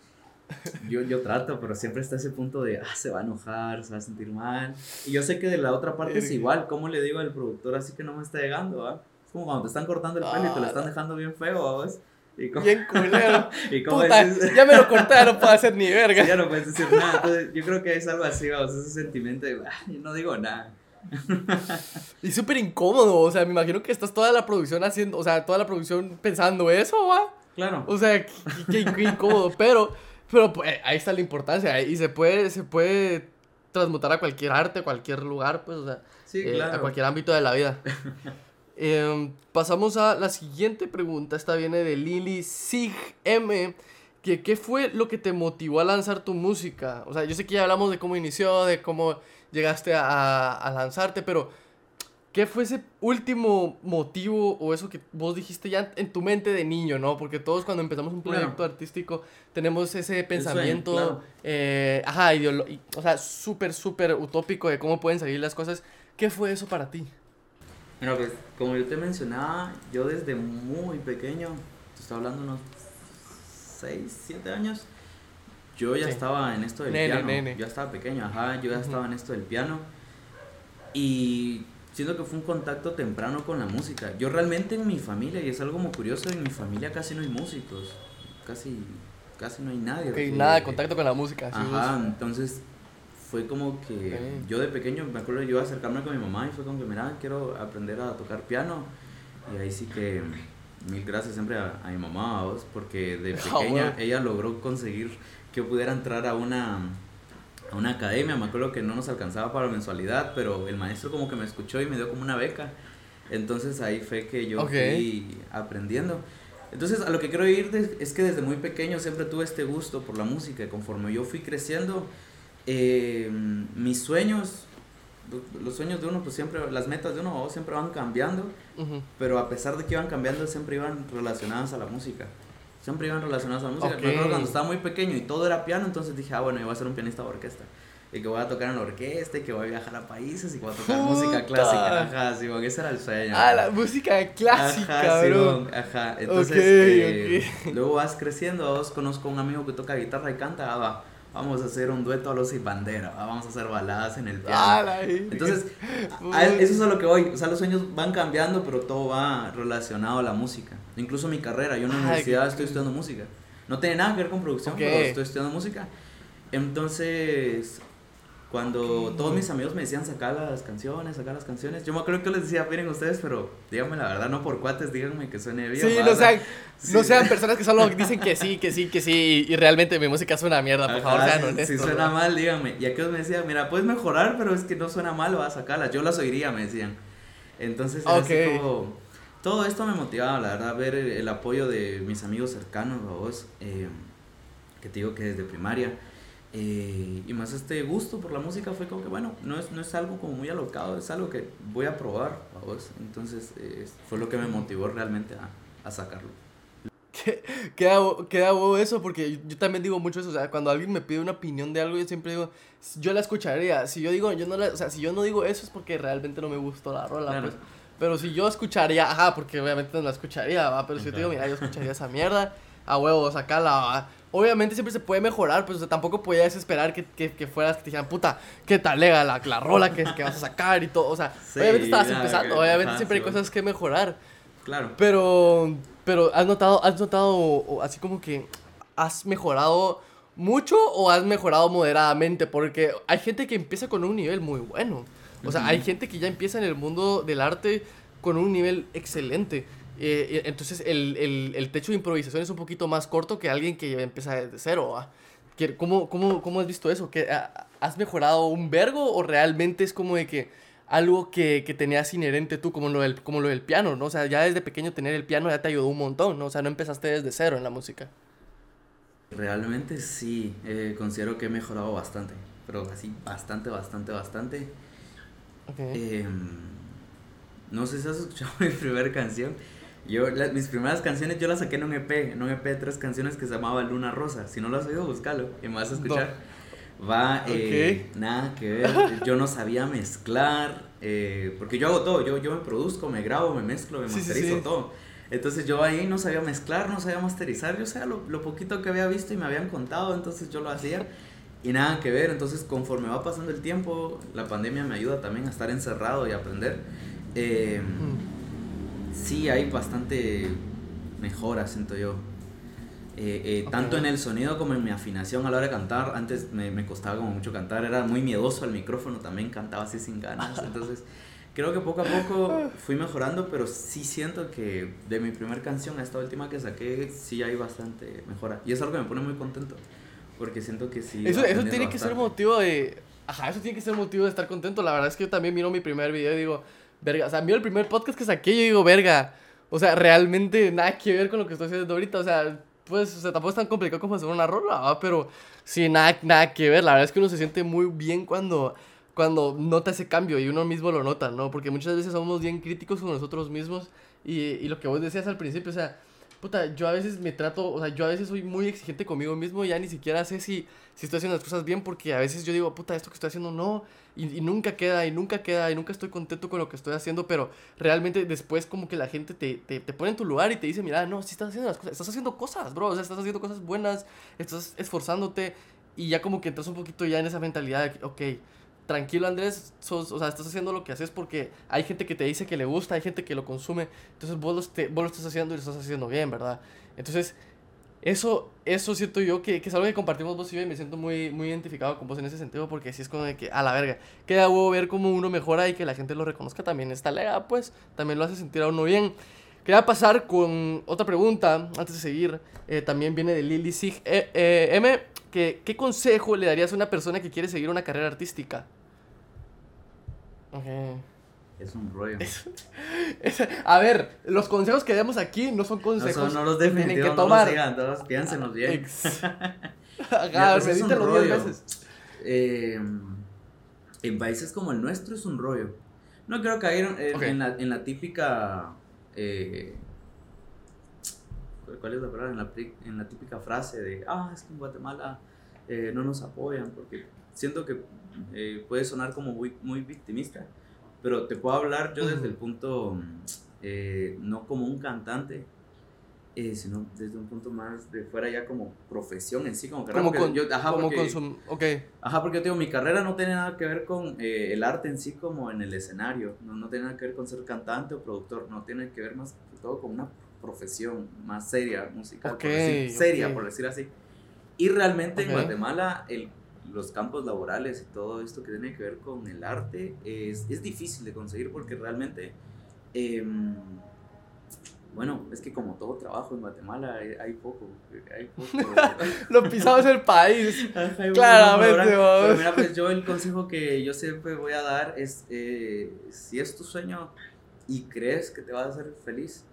yo, yo trato, pero siempre está ese punto de, ah, se va a enojar, se va a sentir mal. Y yo sé que de la otra parte es igual, ¿cómo le digo al productor así que no me está llegando? ah? Es como cuando te están cortando el pelo y te lo están Ah. dejando bien feo, ¿ves? Y como, Bien culero. y como Puta, ya me lo corté, no puedo hacer ni verga. Sí, ya no puedes decir nada. Entonces, yo creo que es algo así, vamos, ese sentimiento de, no digo nada. Y súper incómodo, o sea, me imagino que estás toda la producción haciendo, o sea, toda la producción pensando eso, va. Claro. O sea, qué, incómodo, pero, pero pues, ahí está la importancia, y se puede, se puede transmutar a cualquier arte, a cualquier lugar, pues, o sea, Sí, eh, claro. a cualquier ámbito de la vida. Em, pasamos a la siguiente pregunta, esta viene de Lily Sig M. Que, ¿Qué fue lo que te motivó a lanzar tu música? O sea, yo sé que ya hablamos de cómo inició, de cómo llegaste a, a lanzarte, pero ¿qué fue ese último motivo o eso que vos dijiste ya en tu mente de niño, ¿no? Porque todos cuando empezamos un Claro. proyecto artístico tenemos ese sueño, pensamiento, claro. eh, ajá, o sea, súper, súper utópico de cómo pueden salir las cosas. ¿Qué fue eso para ti? Bueno, pues como yo te mencionaba, yo desde muy pequeño, te estoy hablando unos 6, 7 años, yo ya Sí. estaba en esto del Nene, piano. nene. Yo estaba pequeño, ajá, yo ya estaba en esto del piano. Y siento que fue un contacto temprano con la música. Yo realmente en mi familia, y es algo muy curioso, en mi familia casi no hay músicos. Casi, casi no hay nadie. Ok, que- nada de contacto con la música. Ajá, entonces fue como que Ok. yo de pequeño me acuerdo yo acercarme con mi mamá y fue como que mira quiero aprender a tocar piano y ahí sí que mil gracias siempre a, a mi mamá a vos porque de pequeña bueno. ella logró conseguir que yo pudiera entrar a una a una academia me acuerdo que no nos alcanzaba para mensualidad pero el maestro como que me escuchó y me dio como una beca entonces ahí fue que yo Ok. fui aprendiendo entonces, a lo que quiero ir es que desde muy pequeño siempre tuve este gusto por la música. Conforme yo fui creciendo, eh, mis sueños, lo- los sueños de uno, pues siempre, las metas de uno siempre van cambiando. Ujú. Pero a pesar de que iban cambiando, siempre iban relacionadas a la música. Siempre iban relacionadas a la música. Ok. Me acuerdo cuando estaba muy pequeño y todo era piano, entonces dije, ah, bueno, yo voy a ser un pianista de orquesta. Y que voy a tocar en la orquesta y que voy a viajar a países y que voy a tocar música Puta. clásica. Ajá, sí, porque ese era el sueño. Ah, la música clásica, Ajá, bro. Simón, ajá. Entonces, Ok, eh, luego vas creciendo, vos conozco a un amigo que toca guitarra y canta, ah, va, vamos a hacer un dueto a los y bandera, vamos a hacer baladas en el piano. Ah. Entonces, a- eso es a lo que voy, o sea, los sueños van cambiando, pero todo va relacionado a la música. Incluso mi carrera, yo en la universidad estoy estudiando música. No tiene nada que ver con producción, pero estoy estudiando música. Entonces, cuando todos mis amigos me decían sacar las canciones, sacar las canciones, yo me acuerdo que les decía, miren ustedes, pero díganme la verdad, no por cuates, díganme que suene bien. Sí, no sean, no sean personas que solo dicen que sí, que sí, que sí, y, realmente mi música es una mierda, por favor, Ajá, sean si- honestos. Si suena mal, díganme. Y aquellos me decían, mira, puedes mejorar, pero es que no suena mal, vas a sacarlas. Yo las oiría, me decían. Entonces, era así como- todo esto me motivaba, la verdad, ver el, el apoyo de mis amigos cercanos, a vos, eh, que te digo que desde primaria. Eh, y más este gusto por la música fue como que, bueno, no es, no es algo como muy alocado, es algo que voy a probar, vos. Entonces, eh, fue lo que me motivó realmente a, a sacarlo. Queda, queda huevo eso porque yo, yo también digo mucho eso, o sea, cuando alguien me pide una opinión de algo, yo siempre digo, yo la escucharía. Si yo digo, yo no la, o sea, si yo no digo eso es porque realmente no me gustó la rola, Claro. pues. Pero si yo escucharía, ajá, porque obviamente no la escucharía, va, pero si yo te digo, mira, yo escucharía esa mierda, a huevo, sacala, va. Obviamente siempre se puede mejorar, pues o sea, tampoco podías esperar que, que, que fueras, que te dijeran, puta, qué tal lega la, la rola que, que vas a sacar y todo, o sea, Sí, obviamente estabas empezando, obviamente ajá, siempre hay cosas que mejorar. Claro. Pero, pero has notado, has notado o así como que has mejorado mucho o has mejorado moderadamente, porque hay gente que empieza con un nivel muy bueno. O sea, hay gente que ya empieza en el mundo del arte con un nivel excelente. Eh, eh, entonces el, el, el techo de improvisación es un poquito más corto que alguien que empieza desde cero. ¿Cómo, cómo, ¿Cómo has visto eso? ¿Que, ¿Has mejorado un vergo o realmente es como de que algo que, que tenías inherente tú, como lo, del, como lo del piano, ¿no? O sea, ya desde pequeño tener el piano ya te ayudó un montón, ¿no? O sea, no empezaste desde cero en la música. Realmente sí, eh, considero que he mejorado bastante, pero así bastante, bastante, bastante. Ok. Em, no sé si has escuchado mi primera canción. Yo, la- mis primeras canciones yo las saqué en un EP, en un EP de tres canciones que se llamaba Luna Rosa. Si no lo has oído, búscalo y me vas a escuchar. Va, eh, nada que ver. Yo no sabía mezclar, eh, porque yo hago todo. Yo, yo me produzco, me grabo, me mezclo, me Sí, masterizo sí. todo. Entonces yo ahí no sabía mezclar, no sabía masterizar, yo sabía lo, lo poquito que había visto y me habían contado, entonces yo lo hacía y nada que ver. Entonces, conforme va pasando el tiempo, la pandemia me ayuda también a estar encerrado y aprender. Eh, sí, hay bastante mejora, siento yo. Eh, eh, tanto en el sonido como en mi afinación a la hora de cantar. Antes me, me, costaba como mucho cantar, era muy miedoso al micrófono, también cantaba así sin ganas. Entonces, creo que poco a poco fui mejorando, pero sí siento que de mi primera canción a esta última que saqué, sí hay bastante mejora. Y es algo que me pone muy contento. Porque siento que sí. Eso, eso tiene que ser motivo de. Ajá, eso tiene que ser motivo de estar contento. La verdad es que yo también miro mi primer video y digo, verga. O sea, miro el primer podcast que saqué y yo digo, verga. O sea, realmente nada que ver con lo que estoy haciendo ahorita. O sea, pues, o sea, tampoco es tan complicado como hacer una rola, pero sí, nada, nada que ver. La verdad es que uno se siente muy bien cuando, cuando nota ese cambio y uno mismo lo nota, ¿no? Porque muchas veces somos bien críticos con nosotros mismos y, y lo que vos decías al principio, o sea puta, yo a veces me trato, o sea, yo a veces soy muy exigente conmigo mismo y ya ni siquiera sé si, si estoy haciendo las cosas bien porque a veces yo digo, puta, esto que estoy haciendo no, y, nunca queda, y nunca queda, y nunca estoy contento con lo que estoy haciendo, pero realmente después como que la gente te, te, te pone en tu lugar y te dice, mira, no, si estás haciendo las cosas, estás haciendo cosas, bro, o sea, estás haciendo cosas buenas, estás esforzándote, y ya como que entras un poquito ya en esa mentalidad de, ok, tranquilo Andrés, sos, o sea, estás haciendo lo que haces porque hay gente que te dice que le gusta, hay gente que lo consume, entonces vos lo, vos lo estás haciendo y lo estás haciendo bien, ¿verdad? Entonces, eso, eso siento yo que, que es algo que compartimos vos y yo y me siento muy, muy identificado con vos en ese sentido porque si es como de que, a la verga, queda huevo ver cómo uno mejora y que la gente lo reconozca también está lega, pues, también lo hace sentir a uno bien. Quería pasar con otra pregunta antes de seguir. Eh, también viene de Lily Sig eh, eh, M. Que, ¿Qué consejo le darías a una persona que quiere seguir una carrera artística? Es un rollo. a ver, los consejos que damos aquí no son consejos. No, no los tienen que tomar. No los todos piénsenlos bien. Ex... Ajá, pues veces. Eh, en países como el nuestro es un rollo. No creo caer en, en, la, en la típica. Eh, ¿Cuál es la palabra? En la, en la típica frase de, ah, es que en Guatemala eh, no nos apoyan, porque siento que eh, puede sonar como muy, muy victimista, pero te puedo hablar yo desde el punto, eh, no como un cantante, eh, sino desde un punto más de fuera ya como profesión en sí, como carrera. Como, yo, ajá, como porque, Ajá, porque yo digo, mi carrera no tiene nada que ver con el arte en sí como en el escenario, no, no tiene nada que ver con ser cantante o productor, no tiene que ver más que todo con una profesión más seria, musical, seria, por decir así. Y realmente en Guatemala el los campos laborales y todo esto que tiene que ver con el arte es, es difícil de conseguir porque realmente, em, bueno, es que como todo trabajo en Guatemala hay, poco, hay poco. Lo pisado es el país. Claramente. Pero mira, pues yo el consejo que yo siempre voy a dar es, eh, si es tu sueño y crees que te vas a hacer feliz,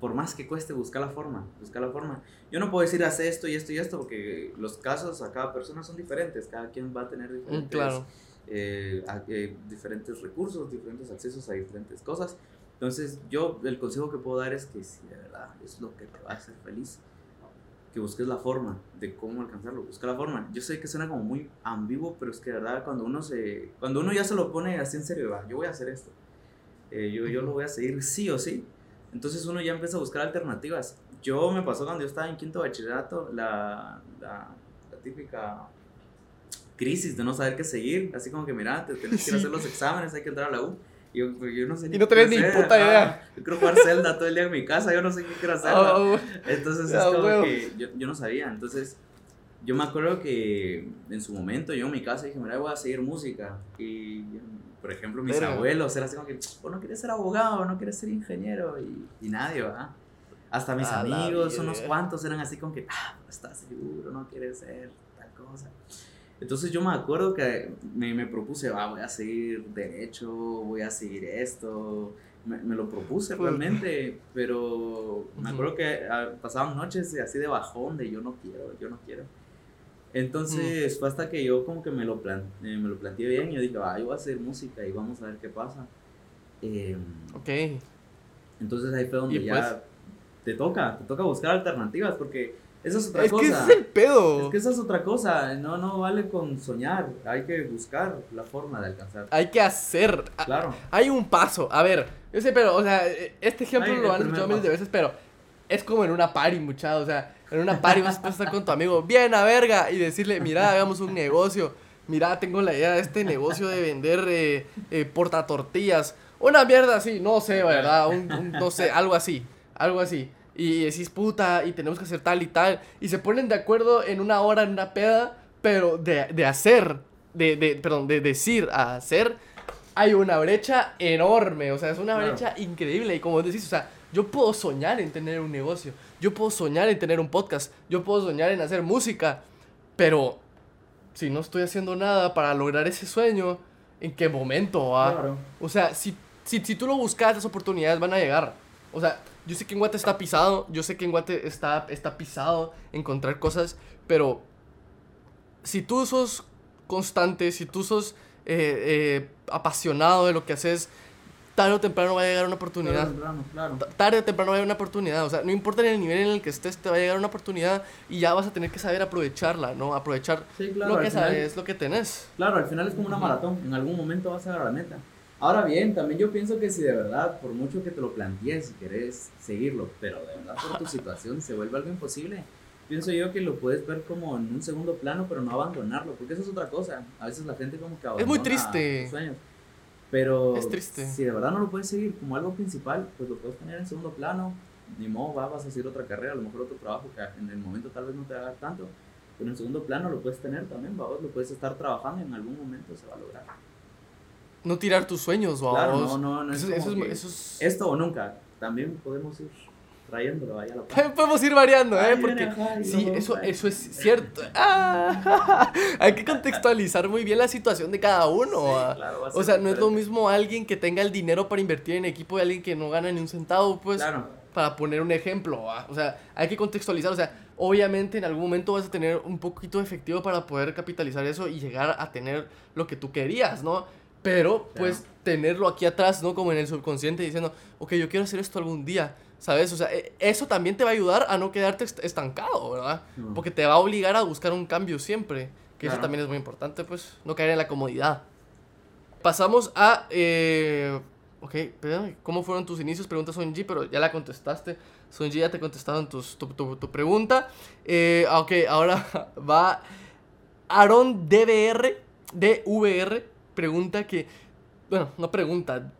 por más que cueste, buscar la forma, buscar la forma. Yo no puedo decir hace esto y esto y esto porque los casos a cada persona son diferentes, cada quien va a tener diferentes, claro. Eh, eh, diferentes recursos, diferentes accesos a diferentes cosas. Entonces yo el consejo que puedo dar es que si de verdad es lo que te va a hacer feliz, que busques la forma de cómo alcanzarlo, busca la forma. Yo sé que suena como muy ambiguo, pero es que de verdad cuando uno se, cuando uno ya se lo pone así en serio, va, yo voy a hacer esto, eh, yo, yo lo voy a seguir sí o sí, entonces uno ya empieza a buscar alternativas. Yo me pasó cuando yo estaba en quinto bachillerato, la, la, típica crisis de no saber qué seguir. Así como que, mira, te tienes que ir a hacer los exámenes, hay que entrar a la U. Y yo, pues, yo no sé Y no tenés ni puta idea. yo quiero jugar Zelda todo el día en mi casa, yo no sé qué quiero hacer. Oh, Entonces es como que yo, yo no sabía. Entonces yo me acuerdo que en su momento yo en mi casa dije, mira, voy a seguir música. Y por ejemplo, mis abuelos eran así como que, no quieres ser abogado, no quieres ser ingeniero, y, y nadie, va. Hasta mis amigos, unos cuantos, eran así como que, ah, estás seguro, no quieres ser tal cosa. Entonces yo me acuerdo que me, me propuse, va, voy a seguir derecho, voy a seguir esto. Me, me lo propuse realmente, pero me acuerdo que ah, pasaban noches así de bajón, de yo no quiero, yo no quiero. Entonces fue hasta que yo como que me lo, plan, eh, me lo planteé bien y yo dije, ah, yo voy a hacer música y vamos a ver qué pasa. Eh, ok. Entonces ahí fue donde ya pues te toca, te toca buscar alternativas porque esa es otra cosa. Es que es el pedo. Es que esa es otra cosa, no, no vale con soñar, hay que buscar la forma de alcanzar. Hay que hacer. Claro. Hay un paso, a ver, Yo sé, pero, o sea, este ejemplo lo han escuchado miles de veces, pero es como en una party, muchacho. O sea, en una party vas a estar con tu amigo, bien a verga, y decirle, mira, hagamos un negocio. Mira, tengo la idea de este negocio de vender eh, eh, portatortillas. Una mierda así, no sé, ¿verdad? Un, un- no sé, algo así, algo así. Y decís, puta, y tenemos que hacer tal y tal. Y se ponen de acuerdo en una hora, en una peda, pero de, de hacer, de, de, perdón, de decir a hacer, hay una brecha enorme. O sea, es una Claro. brecha increíble. Y como decís, o sea, yo puedo soñar en tener un negocio. Yo puedo soñar en tener un podcast. Yo puedo soñar en hacer música. Pero si no estoy haciendo nada para lograr ese sueño, ¿en qué momento va? Claro. O sea, si, si, si tú lo buscas, las oportunidades van a llegar. O sea, yo sé que en Guate está pisado, yo sé que en Guate está, está pisado encontrar cosas, pero si tú sos constante, si tú sos eh, eh, apasionado de lo que haces, tarde o temprano va a llegar una oportunidad. Claro, claro. Ta- Tarde o temprano va a llegar una oportunidad. O sea, no importa en el nivel en el que estés, te va a llegar una oportunidad y ya vas a tener que saber aprovecharla, ¿no? Aprovechar Sí, claro, lo que final- sabes, lo que tenés. Claro, al final es como una maratón. En algún momento vas a llegar a la meta. Ahora bien, también yo pienso que si de verdad, por mucho que te lo plantees y querés seguirlo, pero de verdad por tu situación se vuelve algo imposible, pienso yo que lo puedes ver como en un segundo plano, pero no abandonarlo, porque eso es otra cosa. A veces la gente como que abandona muy triste. sus sueños. Pero Es triste. si de verdad no lo puedes seguir como algo principal, pues lo puedes tener en segundo plano. Ni modo, va, vas a hacer otra carrera, a lo mejor otro trabajo que en el momento tal vez no te va a dar tanto. Pero en segundo plano lo puedes tener también, vos lo puedes estar trabajando y en algún momento se va a lograr. No tirar tus sueños, Claro, vamos. no, no, no es Eso, es, eso es- Esto o nunca, también podemos ir trayéndolo ahí a la par. Podemos ir variando, ¿eh? Porque sí, eso, eso es cierto. Ah, hay que contextualizar muy bien la situación de cada uno. Sí, ah. claro, O sea, no es lo mismo alguien que tenga el dinero para invertir en equipo y alguien que no gana ni un centavo, pues, Claro, para poner un ejemplo. ah. O sea, hay que contextualizar. O sea, obviamente en algún momento vas a tener un poquito de efectivo para poder capitalizar eso y llegar a tener lo que tú querías, ¿no? Pero, pues, tenerlo aquí atrás, ¿no? Como en el subconsciente diciendo, ok, yo quiero hacer esto algún día, ¿sabes? O sea, e- eso también te va a ayudar a no quedarte est- estancado, ¿verdad? Mm. Porque te va a obligar a buscar un cambio siempre, que eso también es muy importante, pues, no caer en la comodidad. Pasamos a, eh, ok, espérame, ¿cómo fueron tus inicios? Pregunta Sonji, pero ya la contestaste. Sonji ya te contestaron tus, tu, tu, tu pregunta. Eh, ok, ahora va Aaron DVR, DVR, pregunta que, bueno, no pregunta,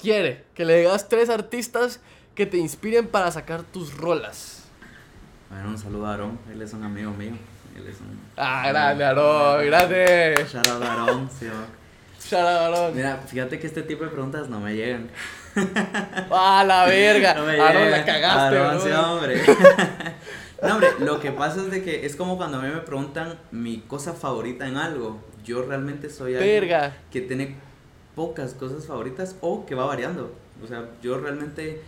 quiere que le digas tres artistas que te inspiren para sacar tus rolas. bueno, un saludo a Aarón, él es un amigo mío. Él es un... Ah, grande, Aaron, grande. Shout out a Aarón, sí, va. Shout out, Aaron. Mira, fíjate que este tipo de preguntas no me llegan. Ah, la verga. No llegan. la cagaste, Aarón, sí, hombre. no, hombre, lo que pasa es de que es como cuando a mí me preguntan mi cosa favorita en algo. Yo realmente soy alguien que tiene pocas cosas favoritas o que va variando. O sea, yo realmente,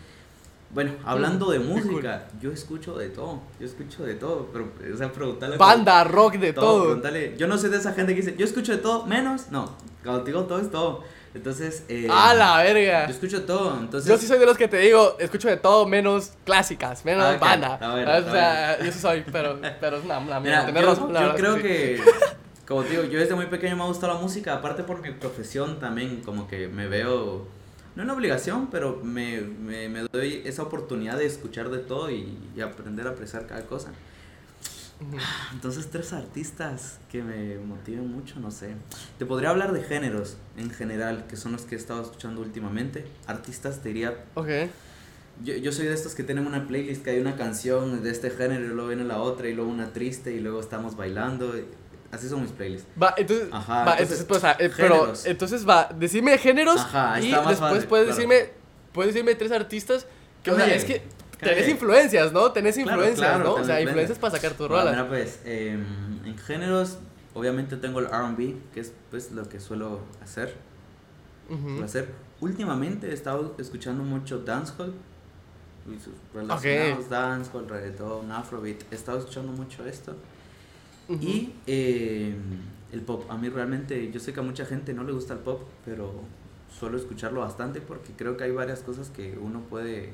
bueno, hablando de música, yo escucho de todo. Yo escucho de todo, pero, o sea, preguntarle. Banda, rock, de todo. Pregúntale. Yo no soy de esa gente que dice, yo escucho de todo, menos. No, cuando digo todo es todo. Entonces, eh, Ah, la verga. yo escucho todo. Entonces, Yo sí soy de los que te digo, escucho de todo menos clásicas, menos Ah, banda. ¿sabes? está o sea, yo sí soy, pero, pero es una, una mierda. Mira, yo, razón, creo sí. que, como te digo, yo desde muy pequeño me ha gustado la música, aparte por mi profesión también, como que me veo, no en obligación, pero me, me, me doy esa oportunidad de escuchar de todo y, y aprender a apreciar cada cosa. Ujú. Entonces, tres artistas que me motiven mucho, no sé. Te podría hablar de géneros en general, que son los que he estado escuchando últimamente. Artistas, te diría Ok. yo, yo soy de estos que tienen una playlist que hay una canción de este género y luego viene la otra y luego una triste y luego estamos bailando. Así son mis playlists. Va, entonces, Ajá, va, entonces, entonces, pues, eh, pero, entonces va, decime géneros Ajá, ahí y está más después fácil, puedes claro. decirme, puedes decirme tres artistas que, o sea, es que tenés influencias, ¿no? Tenés influencias, claro, ¿no? O sea, influencias. para sacar tu Bueno, rola. mira, pues, em, en géneros, obviamente tengo el RB, que es pues lo que suelo hacer. Suelo hacer. Últimamente he estado escuchando mucho dancehall. Relacionados, dancehall, reggaetón, afrobeat. He estado escuchando mucho esto. Y eh, el pop, a mí realmente, yo sé que a mucha gente no le gusta el pop, pero suelo escucharlo bastante porque creo que hay varias cosas que uno puede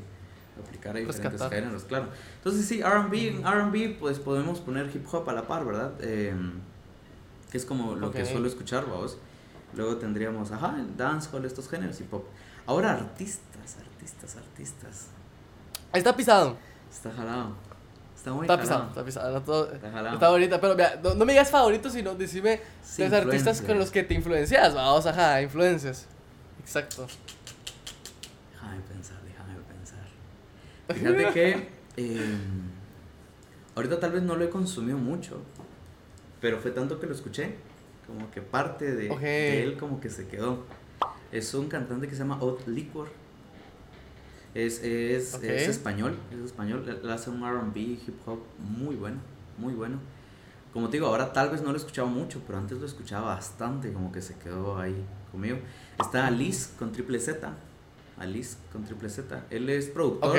aplicar a diferentes Rescatar. géneros, claro. Entonces sí, R&B, en R&B pues podemos poner hip hop a la par, ¿verdad? Eh, que es como lo que suelo escuchar, vamos. luego tendríamos, ajá, el dancehall, estos géneros y pop. Ahora artistas, artistas, artistas. Está pisado. Está jalado. Está muy Está pisado, está todo- Está. Está bonita, pero mira, no, no me digas favoritos, sino decime Sí, los artistas con los que te influencias, vamos, ajá, influencias. Exacto. Déjame pensar, déjame pensar. Fíjate que eh, ahorita tal vez no lo he consumido mucho, pero fue tanto que lo escuché, como que parte de, él como que se quedó. Es un cantante que se llama Odd Liquor. Es, es, es español, es español, él hace un RB, hip hop muy bueno, muy bueno. Como te digo, ahora tal vez no lo he escuchado mucho, pero antes lo escuchaba bastante, como que se quedó ahí conmigo. Está Alice con triple Z. Alice con triple Z. Él es productor.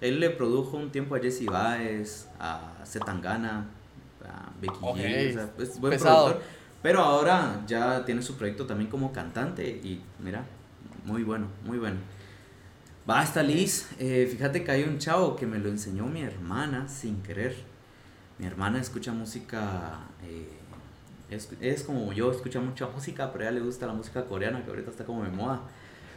Él le produjo un tiempo a Jesse Baez, a Zetangana, a Becky Ok. G. O sea, es buen Pesado. productor. Pero ahora ya tiene su proyecto también como cantante y mira, muy bueno, muy bueno. Basta, Liz. Eh, fíjate que hay un chavo que me lo enseñó mi hermana sin querer. Mi hermana escucha música. eh, es, es como yo, escucha mucha música, pero a ella le gusta la música coreana que ahorita está como de moda.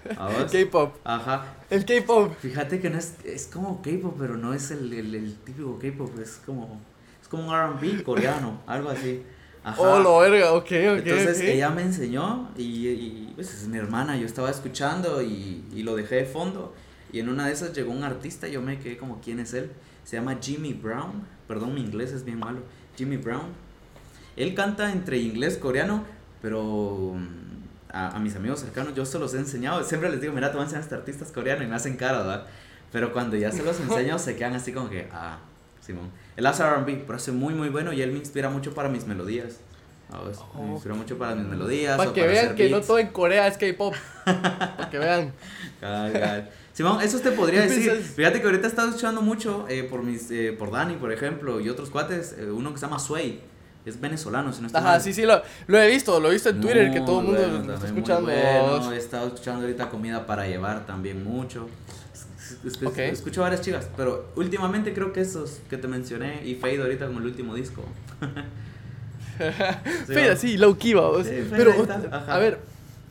K-pop. Ajá. El K-pop. Fíjate que no es, es como K-pop, pero no es el, el, el típico K-pop, es como, es como un RB coreano, algo así. Ajá. Oh, lo verga, ok, ok. Entonces ok. ella me enseñó y, y, pues es mi hermana, yo estaba escuchando y, y lo dejé de fondo y en una de esas llegó un artista yo me quedé como, ¿quién es él? Se llama Jimmy Brown, perdón, mi inglés es bien malo, Jimmy Brown. Él canta entre inglés, coreano, pero mm, a, a mis amigos cercanos yo se los he enseñado, siempre les digo, mira, te voy a enseñar a este artista es coreano y me hacen cara, ¿verdad? Pero cuando ya se los enseño se quedan así como que, ah, Simón. Él hace R&B, pero hace muy muy bueno y él me inspira mucho para mis melodías. ¿Sabes? Me Oh. inspira mucho para mis melodías. Para que para vean que no beats. todo en Corea es K-pop. Para que vean. Cabal, cabal. Simón, eso te podría ¿Qué decir. piensas? Fíjate que ahorita he estado escuchando mucho eh, por mis eh, por Dani, por ejemplo, y otros cuates, eh, uno que se llama Sway, es venezolano, si no estoy Ajá, mal. sí, sí, lo, lo he visto, lo he visto en Twitter, que todo el mundo bueno, lo está escuchando. bueno. He estado escuchando ahorita comida para llevar también mucho. Es- es- es- Ok. Escucho varias chicas, pero últimamente creo que esos que te mencioné y Fade ahorita como el último disco. Sí, Fede, va. sí, low key, vamos. Sí, Pero, a ver,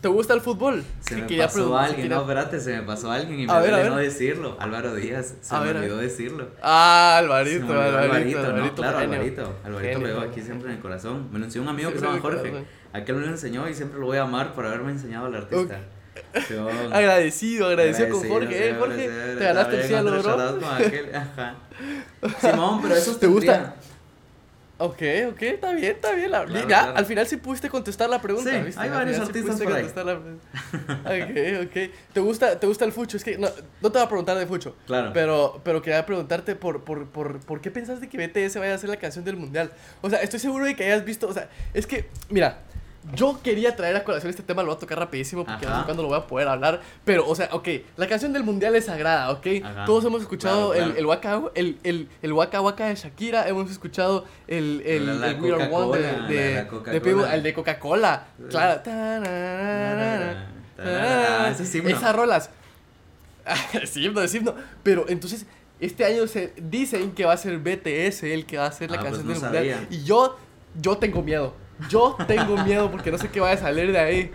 ¿te gusta el fútbol? Se me pasó preguntar, alguien, quería- no, espérate, se me pasó alguien y me duele no decirlo. Álvaro Díaz, se A me ver, olvidó decirlo. Ah, Alvarito, olvidó Alvarito, ¿no? Alvarito. Claro, genio. Alvarito. Alvarito lo veo aquí siempre en el corazón. Me lo enseñó un amigo que se llama Jorge. Aquel me lo enseñó y siempre lo voy a amar por haberme enseñado al artista. Simón. Agradecido, agradecido con Agradecido, Jorge. Eh, siempre, Jorge, te ganaste el cielo, otro bro. con. Simón, pero eso ¿Te gusta? Ok, ok, está bien, está bien. La- Claro, ya, claro. al final sí pudiste contestar la pregunta. Sí, ¿viste? hay Al varios sí artistas pudiste por ahí. la. Ok, ok. ¿Te gusta, ¿Te gusta el fucho? Es que no, no te voy a preguntar de fucho. Claro. Pero, pero quería preguntarte por, por, por, por qué pensaste que BTS vaya a ser la canción del mundial. O sea, estoy seguro de que hayas visto. O sea, es que, mira, yo quería traer a colación este tema, lo voy a tocar rapidísimo porque no Ajá. sé cuándo lo voy a poder hablar. Pero, o sea, ok, la canción del mundial es sagrada, ok. Ajá. Todos hemos escuchado Claro, claro. El, el, waka, el, el, el Waka Waka de Shakira, hemos escuchado el, el, La- la el We Are One de, de, la- el de Coca-Cola. Claro. Es. Esas rolas. es himno, es himno. Pero entonces, este año se dicen que va a ser BTS el que va a hacer la Ah, pues canción no del mundial. sabía. Y yo, yo tengo miedo. Yo tengo miedo porque no sé qué vaya a salir de ahí.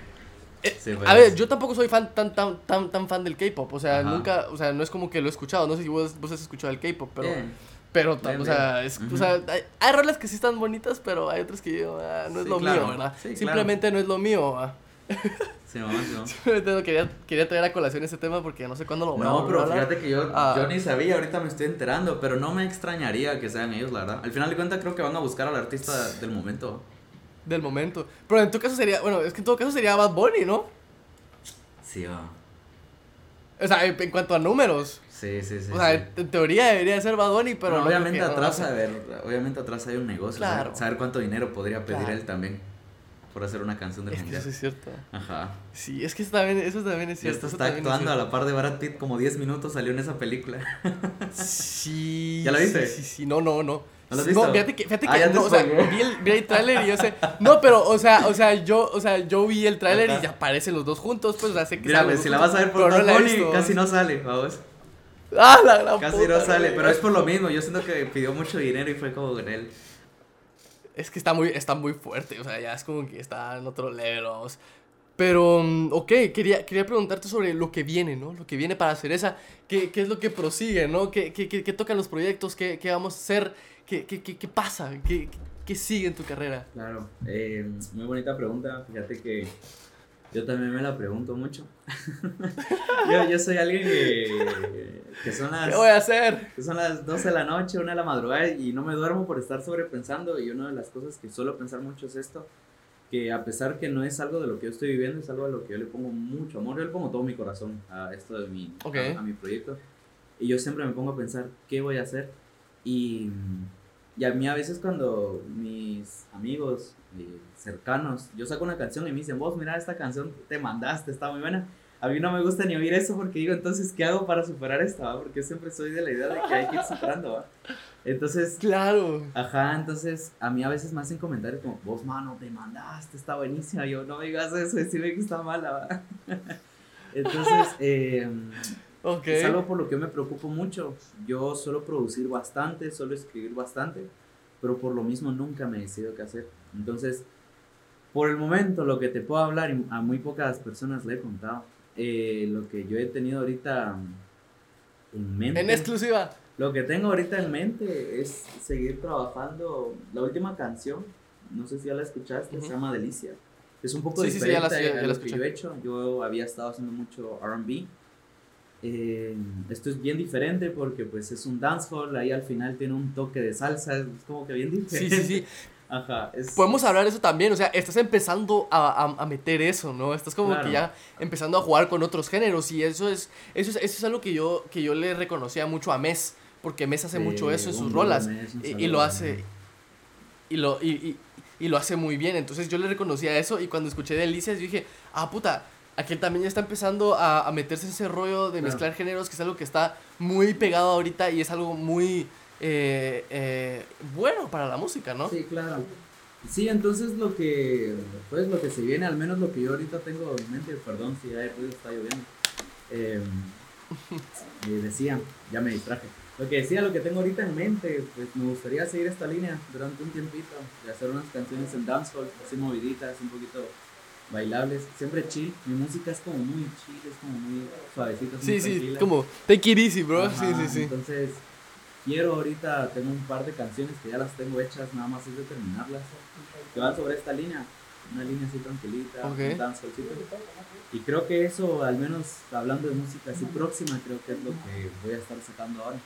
Eh, Sí, a pues. ver, yo tampoco soy fan tan tan tan tan fan del K-pop, o sea, Ajá. nunca, o sea, no es como que lo he escuchado, no sé si vos, vos has escuchado el K-pop, pero Bien. pero Bien, o sea, es- o Ujú. sea, hay, hay rolas que sí están bonitas, pero hay otras que yo, ah, no es Sí, lo claro. mío, ¿verdad? Sí, claro. Simplemente no es lo mío. ah. Simón, Simón. Simplemente no quería, quería traer a colación ese tema porque no sé cuándo lo voy a No, pero a hablar. fíjate que yo, Ah. yo ni sabía, ahorita me estoy enterando, pero no me extrañaría que sean ellos, la verdad. Al final de cuentas creo que van a buscar al artista del momento. Del momento. Pero en tu caso sería, bueno, es que en todo caso sería Bad Bunny, ¿no? Sí, va. O sea, en, cuanto a números. Sí, sí, sí. o sea, sí. en, teoría debería ser Bad Bunny, pero Bueno, obviamente no, atrás a ver, obviamente atrás hay un negocio, Claro. saber, saber cuánto dinero podría pedir Claro. él también por hacer una canción del Es que mundial. eso es cierto. Ajá. Sí, es que eso también, eso también es cierto. está, eso está es actuando a la par de Brad Pitt como 10 minutos salió en esa película. Sí. ¿Ya la viste? Sí, sí, sí. No, no, no. ¿No la has visto? No, fíjate que, fíjate Ah, que ya te no, o sea, spoileé. vi el, vi el tráiler y yo sé. No, pero, o sea, o sea, yo, o sea, yo vi el tráiler y ya aparecen los dos juntos, pues, o sea, sé que Mira, pues, si la vas a ver por Bad no Bunny, casi ¿no? sale, vamos. Ah, la gran Casi puta, no sale, pero es por lo mismo. Yo siento que pidió mucho dinero y fue como con él. Es que está muy, está muy fuerte, o sea, ya es como que está en otro level, vamos. Pero, mm, ok, quería, quería preguntarte sobre lo que viene, ¿no? Lo que viene para Cereza. ¿Qué, qué es lo que prosigue, ¿no? ¿Qué, qué, qué, qué tocan los proyectos? ¿Qué, qué vamos a hacer? ¿Qué, qué, qué, qué pasa? ¿Qué, ¿Qué sigue en tu carrera? Claro, eh, muy bonita pregunta. Fíjate que yo también me la pregunto mucho. yo, yo, soy alguien que, que son las... ¿Qué voy a hacer? Que son las 12 de la noche, 1 de la madrugada y no me duermo por estar sobrepensando. Y una de las cosas que suelo pensar mucho es esto. Que a pesar que no es algo de lo que yo estoy viviendo, es algo a lo que yo le pongo mucho amor. Yo le pongo todo mi corazón a esto de mi, a, a mi proyecto. Y yo siempre me pongo a pensar, ¿qué voy a hacer? Y y a mí a veces cuando mis amigos eh, cercanos, yo saco una canción y me dicen, vos mira, esta canción te mandaste, está muy buena. A mí no me gusta ni oír eso porque digo, entonces, ¿qué hago para superar esto? Porque siempre soy de la idea de que hay que ir superando, ¿va? Entonces... Claro. Ajá, entonces a mí a veces me hacen comentarios como, vos, mano, te mandaste, está buenísima. yo, no me digas eso, decime que está mala, ¿va? entonces, eh, es algo por lo que me preocupo mucho. Yo suelo producir bastante, suelo escribir bastante, pero por lo mismo nunca me decido qué hacer. Entonces, por el momento, lo que te puedo hablar, y a muy pocas personas le he contado, eh, lo que yo he tenido ahorita en mente. En exclusiva. Lo que tengo ahorita en mente es seguir trabajando. La última canción, no sé si ya la escuchaste, se llama Delicia. Es un poco diferente a lo que yo he hecho. Yo había estado haciendo mucho RB eh, esto es bien diferente porque pues es un dancehall, ahí al final tiene un toque de salsa, es como que bien diferente. Sí, sí, sí. Ajá. Podemos hablar de eso también, o sea, estás empezando a, a, meter eso, ¿no? Estás como que ya empezando a jugar con otros géneros y eso es, eso es, eso es algo que yo, que yo le reconocía mucho a Mes, porque Mes hace mucho eso en sus rolas y, y, lo hace... Y lo, y, y, lo hace muy bien, entonces yo le reconocía eso y cuando escuché Delicias yo dije, ah, puta, Aquel también ya está empezando a, a, meterse en ese rollo de mezclar géneros, que es algo que está muy pegado ahorita y es algo muy eh, eh, bueno para la música, ¿no? Sí, claro. Sí, entonces lo que, pues lo que se viene, al menos lo que yo ahorita tengo en mente, perdón si hay ruido, está lloviendo. Eh, decía, ya me distraje. Lo que decía, lo que tengo ahorita en mente, pues me gustaría seguir esta línea durante un tiempito, de hacer unas canciones en dancehall, así moviditas, un poquito bailables, siempre chill. Mi música es como muy chill, es como muy suavecita. Sí, sí, como take it easy, bro. sí, sí, sí. Entonces, quiero ahorita, tengo un par de canciones que ya las tengo hechas, nada más es de terminarlas, que van sobre esta línea. Una línea así tranquilita, okay. un Y creo que eso, al menos hablando de música así próxima, creo que es lo que voy a estar sacando ahora.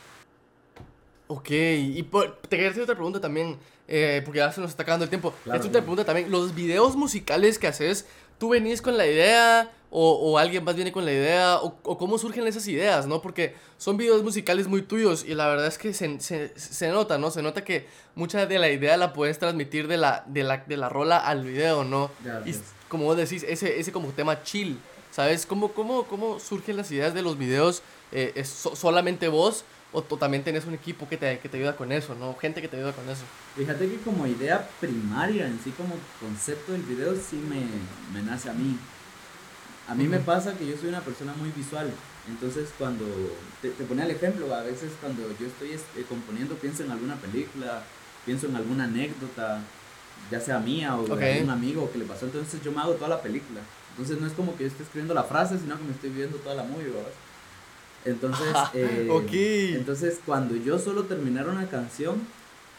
Ok, y te quería hacer otra pregunta también, eh, porque ya se nos está acabando el tiempo. Claro, otra pregunta también, los videos musicales que haces, ¿tú venís con la idea o, o alguien más viene con la idea? O, o, cómo surgen esas ideas, no? Porque son videos musicales muy tuyos y la verdad es que se, se, se, nota, ¿no? Se nota que mucha de la idea la puedes transmitir de la, de la, de la rola al video, ¿no? Y como vos decís, ese, ese como tema chill, ¿sabes? ¿Cómo, cómo, cómo surgen las ideas de los videos? Eh, ¿Es solamente vos? O, también tenés un equipo que te, que te ayuda con eso, ¿no? Gente que te ayuda con eso. Fíjate que como idea primaria, en sí como concepto del video, sí me, me nace a mí. A mí me pasa que yo soy una persona muy visual, entonces cuando, te, te ponía el ejemplo, a veces cuando yo estoy este, componiendo pienso en alguna película, pienso en alguna anécdota, ya sea mía o de algún amigo que le pasó, entonces yo me hago toda la película. Entonces no es como que yo esté escribiendo la frase, sino que me estoy viendo toda la movie, ¿verdad? Entonces, eh, entonces cuando yo solo terminar una canción,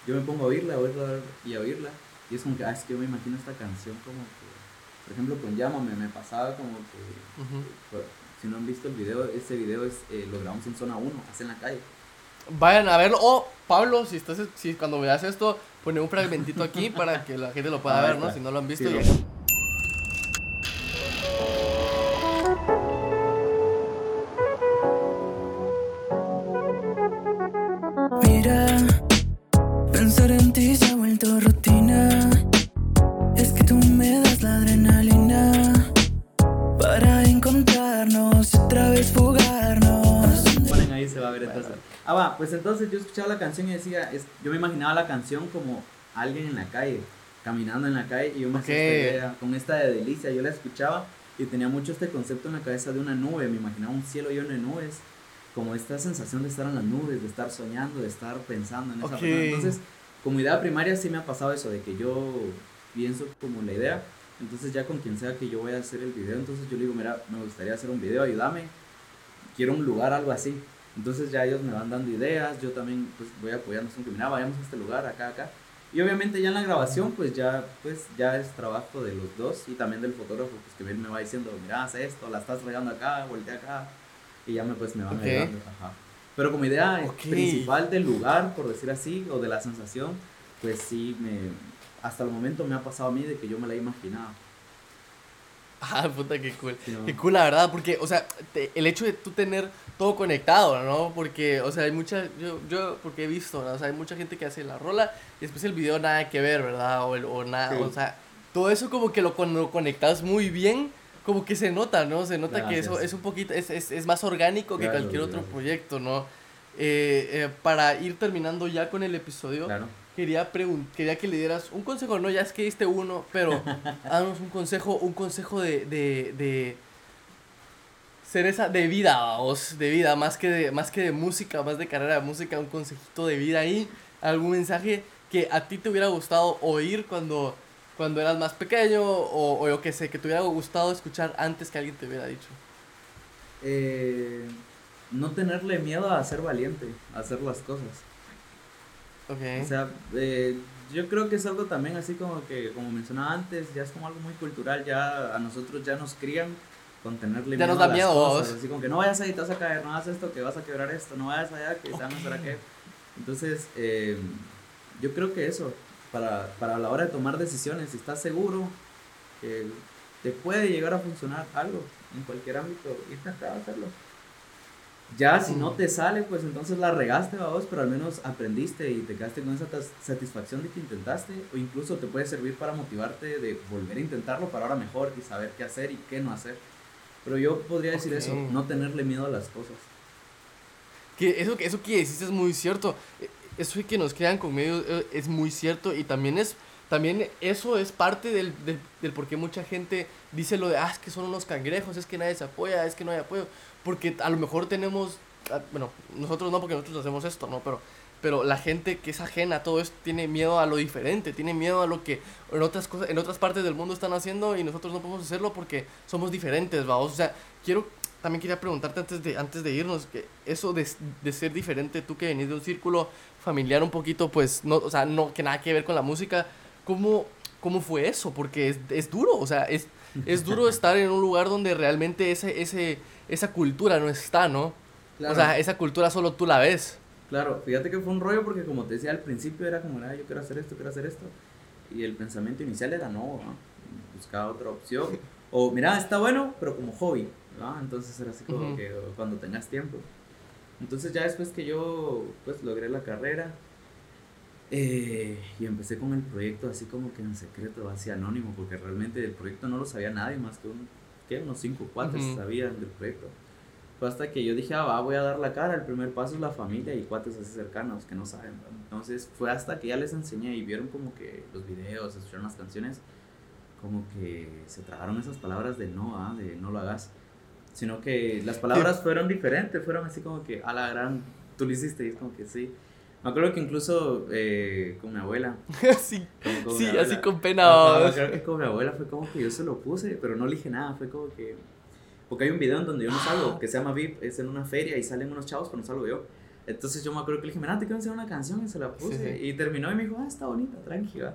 yo me pongo a oírla, a oírla y a oírla. Y es como que, ah, es que yo me imagino esta canción como que, por ejemplo, con Llámame, me pasaba como que, si no han visto el video, ese video es, eh, lo grabamos en zona 1, hace en la calle. Vayan a verlo. O, Pablo, si estás, si cuando veas esto, pone un fragmentito aquí para que la gente lo pueda ver, ¿no? Si no lo han visto. Sí, pues escuchaba la canción y decía, es, yo me imaginaba la canción como alguien en la calle, caminando en la calle, y yo me okay. con esta de delicia, yo la escuchaba y tenía mucho este concepto en la cabeza de una nube, me imaginaba un cielo lleno de nubes, como esta sensación de estar en las nubes, de estar soñando, de estar pensando en esa okay. Entonces, como idea primaria sí me ha pasado eso, de que yo pienso como la idea, Entonces ya con quien sea que yo voy a hacer el video, entonces yo le digo, mira, me gustaría hacer un video, ayúdame, quiero un lugar, algo así. Entonces ya ellos me van dando ideas, yo también pues voy apoyando, que mira, vayamos a este lugar, acá, acá. Y obviamente ya en la grabación pues ya, pues ya es trabajo de los dos y también del fotógrafo pues que él me va diciendo, mira, haz esto, la estás regando acá, voltea acá. Y ya me, pues me van ayudando. Ajá. Pero como idea principal del lugar, por decir así, o de la sensación, pues sí, me, hasta el momento me ha pasado a mí de que yo me la he imaginado. Ah, puta, qué cool. Qué cool, la verdad, porque, o sea, el hecho de tú tener todo conectado, ¿no? Porque, o sea, hay mucha, yo, yo porque he visto, ¿no? O sea, hay mucha gente que hace la rola y después el video nada que ver, ¿verdad? O, o nada, o sea, todo eso como que lo, cuando lo conectas muy bien, como que se nota, ¿no? Se nota que eso es un poquito, es, es, es más orgánico que cualquier otro proyecto, ¿no? Eh, eh, para ir terminando ya con el episodio, claro quería, quería que le dieras un consejo, no, ya es que diste uno, pero danos un consejo, un consejo de, de, de ser esa, de vida, vos, de vida, más que de, más que de música, más de carrera de música, un consejito de vida ahí, algún mensaje que a ti te hubiera gustado oír cuando, cuando eras más pequeño, o, o yo qué sé, que te hubiera gustado escuchar antes que alguien te hubiera dicho. Eh, no tenerle miedo a ser valiente, a hacer las cosas. O sea, eh, yo creo que es algo también así como que, como mencionaba antes, ya es como algo muy cultural, ya a nosotros ya nos crían con tenerle ya miedo nos da a las miedo cosas, así como que no vayas ahí, te vas a caer, no hagas esto, que vas a quebrar esto, no vayas allá, que okay. te van a qué. Entonces, eh, yo creo que eso, para, para la hora de tomar decisiones, si estás seguro que te puede llegar a funcionar algo en cualquier ámbito, intenta hacerlo. Ya si no te sale, pues entonces la regaste, vos, pero al menos aprendiste y te quedaste con esa satisfacción de que intentaste, o incluso te puede servir para motivarte de volver a intentarlo para ahora mejor y saber qué hacer y qué no hacer. Pero yo podría decir eso, no tenerle miedo a las cosas. Que eso, eso que decís es muy cierto. E, eso que nos quedan con medio eh, es muy cierto y también es también eso es parte del, del, del, por qué mucha gente dice lo de, ah, es que son unos cangrejos, es que nadie se apoya, es que no hay apoyo porque a lo mejor tenemos, ah, bueno, nosotros no porque nosotros hacemos esto, ¿no? Pero, pero la gente que es ajena a todo esto tiene miedo a lo diferente, tiene miedo a lo que en otras cosas, en otras partes del mundo están haciendo y nosotros no podemos hacerlo porque somos diferentes, vamos. O sea, quiero, también quería preguntarte antes de, antes de irnos, que eso de, de ser diferente, tú que venís de un círculo familiar un poquito, pues, no, o sea, no, que nada que ver con la música, ¿cómo, cómo fue eso? Porque es, es duro, o sea, es, es duro estar en un lugar donde realmente ese, ese, esa cultura no está, ¿no? O sea, esa cultura solo tú la ves. Claro, fíjate que fue un rollo porque como te decía al principio era como, ah, yo quiero hacer esto, quiero hacer esto. Y el pensamiento inicial era no, ¿no? buscaba otra opción. O mira, está bueno, pero como hobby, ¿no? Entonces era así como que cuando tengas tiempo. Entonces ya después que yo pues logré la carrera eh, y empecé con el proyecto así como que en secreto, así anónimo, porque realmente el proyecto no lo sabía nadie más que un unos cinco cuates sabían del proyecto. Fue hasta que yo dije, ah, va, voy a dar la cara. El primer paso es la familia y cuates así cercanos que no saben. Entonces fue hasta que ya les enseñé y vieron como que los videos, escucharon las canciones, como que se tragaron esas palabras de no, ah, de no lo hagas. Sino que las palabras fueron diferentes, fueron así como que, a la gran, tú lo hiciste y es como que sí. Me acuerdo que incluso eh, con mi abuela. sí, sí así con pena. me acuerdo que con mi abuela fue como que yo se lo puse, pero no le dije nada. Fue como que. Porque hay un video en donde yo no salgo, que se llama VIP, es en una feria y salen unos chavos, pero no salgo yo. Entonces yo me acuerdo que le dije, mira, te quiero hacer una canción y se la puse. Y terminó y me dijo, ah, está bonita, tranquila.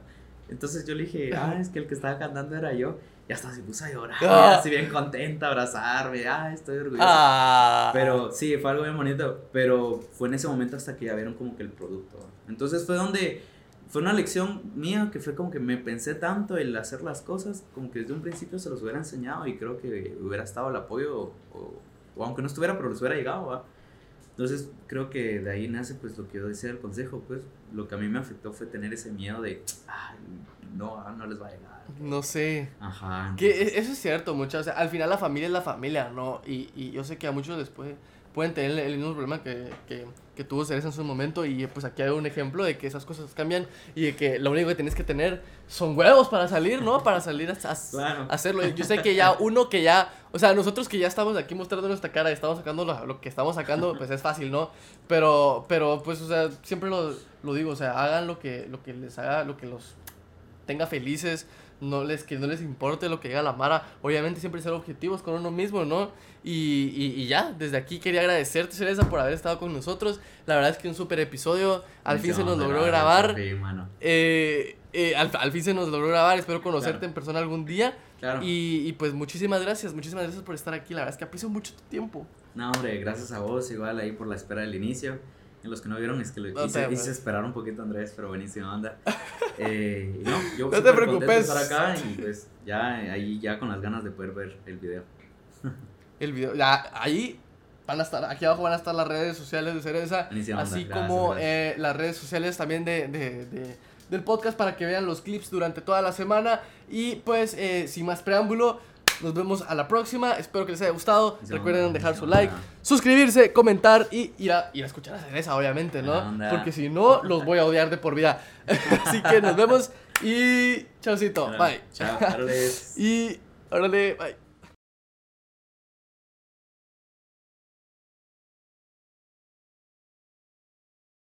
Entonces yo le dije, ah, es que el que estaba cantando era yo y hasta se puso a llorar, ah. así bien contenta, abrazarme, ah, estoy orgullosa. Ah. Pero sí, fue algo bien bonito, pero fue en ese momento hasta que ya vieron como que el producto. Entonces fue donde, fue una lección mía que fue como que me pensé tanto el hacer las cosas, como que desde un principio se los hubiera enseñado y creo que hubiera estado el apoyo, o, aunque no estuviera, pero les hubiera llegado, ¿va? Entonces creo que de ahí nace pues lo que yo decía el consejo, pues lo que a mí me afectó fue tener ese miedo de, no, no les va a llegar no sé. Ajá. Que e, eso es cierto, muchas. al final la familia es la familia, ¿no? Y, y yo sé que a muchos después pueden tener el, mismo problema que, que, que tuvo Cereza en su momento. Y pues aquí hay un ejemplo de que esas cosas cambian y de que lo único que tienes que tener son huevos para salir, ¿no? Para salir a, hacerlo. Yo sé que ya uno que ya, o sea, nosotros que ya estamos aquí mostrando nuestra cara y estamos sacando lo, lo que estamos sacando, pues es fácil, ¿no? Pero, pero pues, o sea, siempre lo, lo digo, o sea, hagan lo que, lo que les haga, lo que los tenga felices no les, que no les importe lo que diga la Mara. Obviamente siempre ser objetivos con uno mismo, ¿no? Y, y, ya, desde aquí quería agradecerte, Cereza, por haber estado con nosotros. La verdad es que un super episodio. Al fin se nos logró grabar. Eh, eh, al, fin se nos logró grabar. Espero conocerte en persona algún día. Claro. Y, y, pues muchísimas gracias, muchísimas gracias por estar aquí. La verdad es que aprecio mucho tu tiempo. No, hombre, gracias a vos, igual ahí por la espera del inicio. En los que no vieron es que lo hice, hice, esperar un poquito Andrés, pero buenísima onda. Eh, no, yo no te preocupes. De estar acá y pues ya ahí ya con las ganas de poder ver el video. el video, ya ahí van a estar, aquí abajo van a estar las redes sociales de Cereza, así como Eh, las redes sociales también de, de, de, del podcast para que vean los clips durante toda la semana. Y pues, eh, sin más preámbulo, nos vemos a la próxima. Espero que les haya gustado. Recuerden dejar su like, suscribirse, comentar y ir a, ir a escuchar a Cereza, obviamente, ¿no? Porque si no, los voy a odiar de por vida. Así que nos vemos y chaucito. Bye. Chao, Y órale, bye.